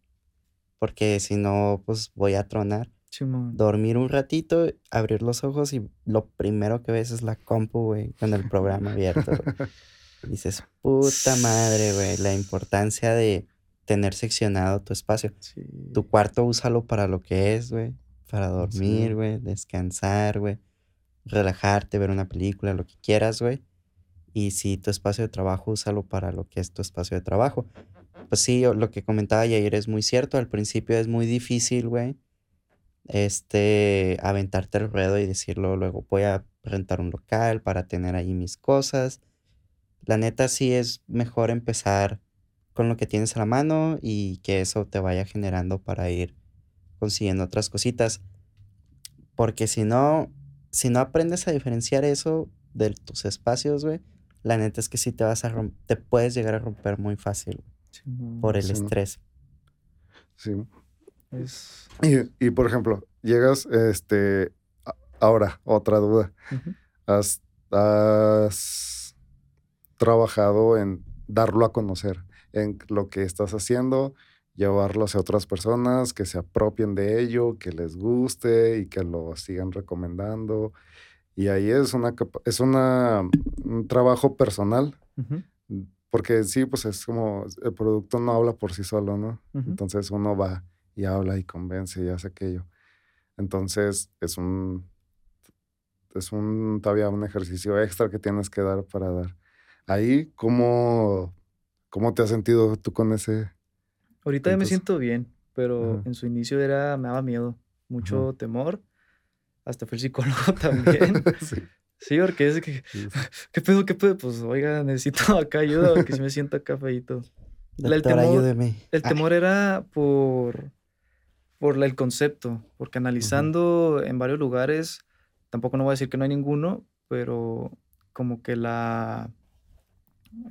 Speaker 2: Porque si no, pues voy a tronar. Dormir un ratito, abrir los ojos y lo primero que ves es la compu, güey, con el programa abierto. Y dices, puta madre, güey, la importancia de tener seccionado tu espacio.
Speaker 3: Sí.
Speaker 2: Tu cuarto úsalo para lo que es, güey. Para dormir, güey, descansar, güey. Relajarte, ver una película, lo que quieras, güey. Y si tu espacio de trabajo, úsalo para lo que es tu espacio de trabajo. Pues sí, lo que comentaba ayer es muy cierto. Al principio es muy difícil, güey. Este, aventarte el ruedo y decirlo luego, voy a rentar un local para tener ahí mis cosas. La neta sí es mejor empezar con lo que tienes a la mano y que eso te vaya generando para ir consiguiendo otras cositas. Porque si no, si no aprendes a diferenciar eso de tus espacios, güey, la neta es que sí te vas a rom- te puedes llegar a romper muy fácil güey, por el
Speaker 1: Sí.
Speaker 2: estrés.
Speaker 1: Sí.
Speaker 3: Es-
Speaker 1: Y, y, por ejemplo, llegas, este, ahora, otra duda.
Speaker 3: Ujú.
Speaker 1: ¿Has, has trabajado en darlo a conocer, en lo que estás haciendo, llevarlo hacia otras personas, que se apropien de ello, que les guste y que lo sigan recomendando? Y ahí es una, es una, un trabajo personal,
Speaker 3: Ujú.
Speaker 1: porque sí, pues es como, el producto no habla por sí solo, ¿no?
Speaker 3: Ujú.
Speaker 1: Entonces uno va y habla y convence y hace aquello. Entonces es un, es un todavía un ejercicio extra que tienes que dar para dar. Ahí, ¿cómo, cómo te has sentido tú con ese?
Speaker 3: Ahorita ya me
Speaker 1: Entonces-
Speaker 3: siento bien, pero en su inicio era, me daba miedo, mucho temor. Hasta fue el psicólogo también.
Speaker 1: Sí,
Speaker 3: Sí, porque es que,
Speaker 1: sí.
Speaker 3: ¿qué pedo, qué pedo? Pues, oiga, necesito acá ayuda porque si me siento acá feíto. La- el
Speaker 2: Doctor,
Speaker 3: temor-
Speaker 2: ayúdeme.
Speaker 3: El temor era por, por el concepto, porque analizando en varios lugares, tampoco no voy a decir que no hay ninguno, pero como que la,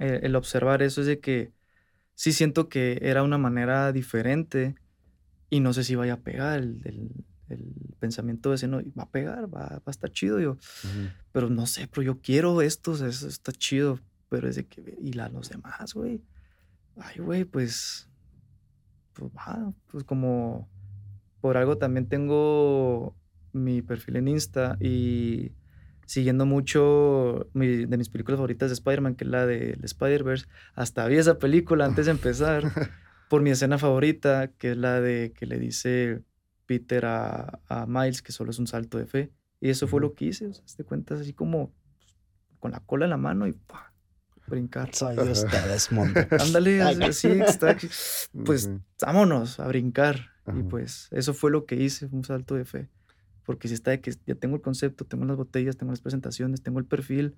Speaker 3: eh, el observar eso es de que sí siento que era una manera diferente y no sé si vaya a pegar el, el, el pensamiento ese, no, va a pegar, va, va a estar chido, yo, pero no sé, pero yo quiero esto, o sea, eso está chido, pero es de que, y la, los demás, güey, ay, güey, pues, pues va, pues como, por algo también tengo mi perfil en Insta y siguiendo mucho mi- de mis películas favoritas de Spider-Man, que es la de el Spider-Verse, hasta vi esa película antes de empezar, por mi escena favorita, que es la de que le dice Peter a, a Miles que solo es un salto de fe. Y eso fue lo que hice, o sea, te cuentas así como pues, con la cola en la mano y ¡pua! brincar.
Speaker 2: Soy de ustedes, mundo.
Speaker 3: Ándale, así, está, pues vámonos a brincar. Y pues eso fue lo que hice, un salto de fe. Porque si está de que ya tengo el concepto, tengo las botellas, tengo las presentaciones, tengo el perfil,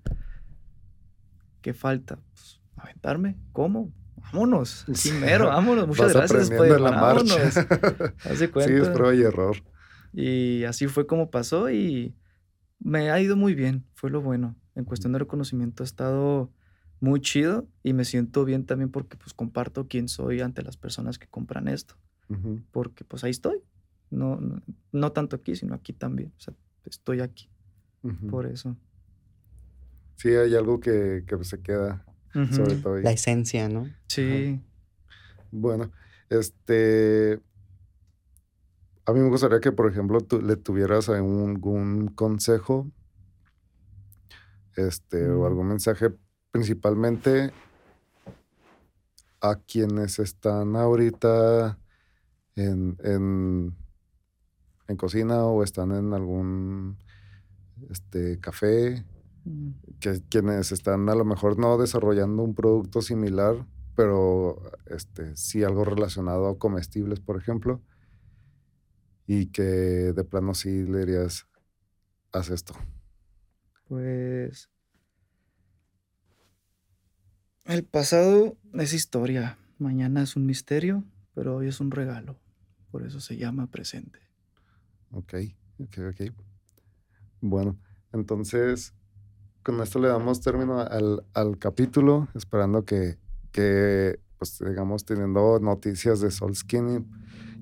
Speaker 3: ¿qué falta? Pues aventarme. ¿Cómo? Vámonos. Sin mero, vámonos. Muchas
Speaker 1: Vas
Speaker 3: gracias,
Speaker 1: aprendiendo en la marcha.
Speaker 3: Haz de
Speaker 1: sí,
Speaker 3: cuenta.
Speaker 1: es prueba y error.
Speaker 3: Y así fue como pasó y me ha ido muy bien, fue lo bueno. En cuestión de reconocimiento ha estado muy chido y me siento bien también porque pues comparto quién soy ante las personas que compran esto,
Speaker 1: Ujú,
Speaker 3: porque pues ahí estoy. No, no, no tanto aquí, sino aquí también. O sea, estoy aquí por eso.
Speaker 1: Sí, hay algo que, que se queda, sobre todo ahí.
Speaker 2: La esencia, ¿no?
Speaker 3: Sí.
Speaker 1: Bueno, este. A mí me gustaría que, por ejemplo, tú le tuvieras algún, algún consejo, este, o
Speaker 3: Mm.
Speaker 1: algún mensaje, principalmente a quienes están ahorita en, en, en cocina o están en algún este, café,
Speaker 3: Mm.
Speaker 1: que quienes están a lo mejor no desarrollando un producto similar, pero este, sí algo relacionado a comestibles, por ejemplo, y que de plano sí le dirías, haz esto.
Speaker 3: Pues. El pasado es historia. Mañana es un misterio, pero hoy es un regalo. Por eso se llama presente.
Speaker 1: Ok, ok, ok. Bueno, entonces con esto le damos término al, al capítulo, esperando que, que, pues, sigamos teniendo noticias de Soul Skinny.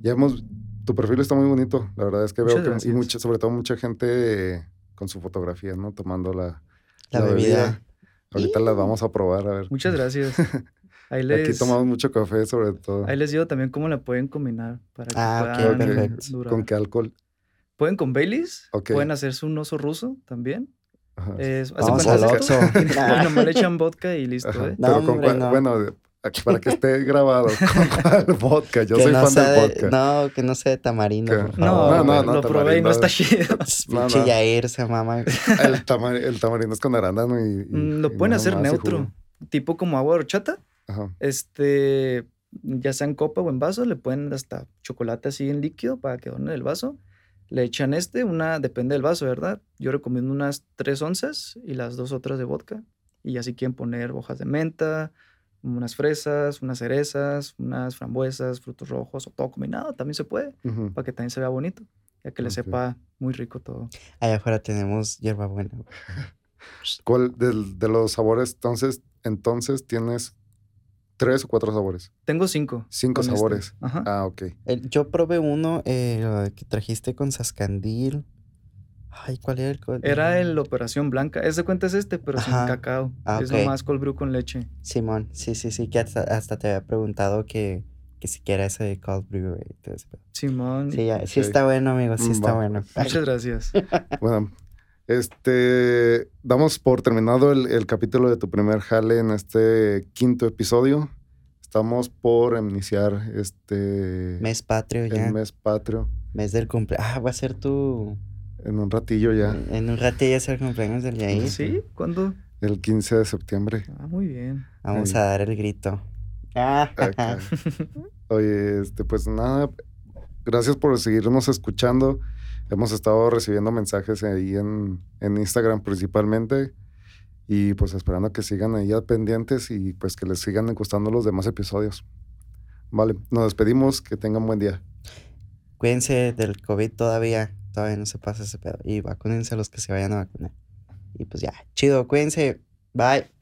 Speaker 1: Ya hemos, tu perfil está muy bonito, la verdad es que veo que, y mucha, sobre todo mucha gente eh, con su fotografía, ¿no? Tomando la,
Speaker 2: La, bebida.
Speaker 1: Ahorita las vamos a probar, a ver.
Speaker 3: Muchas gracias. Ahí
Speaker 1: Aquí
Speaker 3: les,
Speaker 1: tomamos mucho café, sobre todo.
Speaker 3: ahí les digo también cómo la pueden combinar para que
Speaker 2: Ah,
Speaker 3: puedan
Speaker 2: perfecto.
Speaker 3: durar.
Speaker 1: ¿Con qué alcohol?
Speaker 3: Pueden con Baileys, pueden hacerse un oso ruso también.
Speaker 1: Ajá.
Speaker 3: Hace
Speaker 2: Vamos al Oxxo.
Speaker 3: después nomás le echan vodka y listo,
Speaker 1: Ajá.
Speaker 3: ¿eh?
Speaker 2: No,
Speaker 1: Pero con
Speaker 2: hombre,
Speaker 1: cuál-
Speaker 2: no.
Speaker 1: bueno, para que esté grabado, ¿con vodka? Yo
Speaker 2: Que
Speaker 1: soy
Speaker 2: no
Speaker 1: fan del
Speaker 2: de-
Speaker 1: vodka.
Speaker 2: No, que no sea de tamarindo,
Speaker 3: No,
Speaker 2: favor.
Speaker 1: no, no, no,
Speaker 3: lo probé y no está chido.
Speaker 2: Pinche
Speaker 1: no.
Speaker 2: Yair se mama.
Speaker 1: El, tama- el tamarindo es con arándano y, y-
Speaker 3: Mm, Lo
Speaker 1: y
Speaker 3: pueden hacer neutro, tipo como agua de horchata.
Speaker 1: Ajá.
Speaker 3: Este, ya sea en copa o en vaso, le ponen hasta chocolate así en líquido para que adorne el vaso. Le echan este, una, depende del vaso, ¿verdad? Yo recomiendo unas 3 onzas y las dos otras de vodka. Y así quieren poner hojas de menta, unas fresas, unas cerezas, unas frambuesas, frutos rojos o todo combinado, también se puede, para que también se vea bonito, ya que le sepa muy rico todo.
Speaker 2: Allá afuera tenemos hierbabuena.
Speaker 1: ¿Cuál del- de, los sabores? Entonces, entonces tienes tres o cuatro sabores.
Speaker 3: Tengo cinco.
Speaker 1: Cinco
Speaker 3: este.
Speaker 1: sabores.
Speaker 3: Ajá.
Speaker 1: Ah, ok.
Speaker 2: El- yo probé uno eh, que trajiste con sascandil. Ay, ¿cuál era el? co-
Speaker 3: Era el Operación Blanca. Ese cuenta es este, pero sin
Speaker 2: Ajá.
Speaker 3: cacao.
Speaker 2: Ah,
Speaker 3: Es
Speaker 2: ok.
Speaker 3: nomás cold brew con leche.
Speaker 2: Simón, sí, sí, sí, que hasta, hasta te había preguntado que, que siquiera ese de cold brew pedo.
Speaker 3: Simón.
Speaker 2: Sí, ya, sí está bueno, amigo, sí
Speaker 1: Mm,
Speaker 2: está
Speaker 1: va.
Speaker 2: bueno.
Speaker 3: Muchas gracias.
Speaker 1: Bueno, este, damos por terminado el, el capítulo de tu primer jale en este quinto episodio. Estamos por iniciar este
Speaker 2: mes patrio ya,
Speaker 1: el
Speaker 2: mes,
Speaker 1: mes patrio
Speaker 2: del cumpleaños. Ah, va a ser tu...
Speaker 1: en un ratillo ya,
Speaker 2: En un rato ya es el cumpleaños del Yair.
Speaker 3: ¿Sí? ¿Cuándo?
Speaker 1: el 15 de septiembre.
Speaker 3: Ah, muy bien.
Speaker 2: Vamos
Speaker 1: Ahí.
Speaker 2: a dar el grito. Ah,
Speaker 1: Acá. Oye, este, pues nada, gracias por seguirnos escuchando. Hemos estado recibiendo mensajes ahí en, en Instagram principalmente. Y pues esperando que sigan ahí pendientes y pues que les sigan gustando los demás episodios. Vale, nos despedimos, que tengan buen día.
Speaker 2: Cuídense del COVID todavía. Todavía no se pasa ese pedo. Y vacúnense a los que se vayan a vacunar. Y pues ya, chido, cuídense. Bye.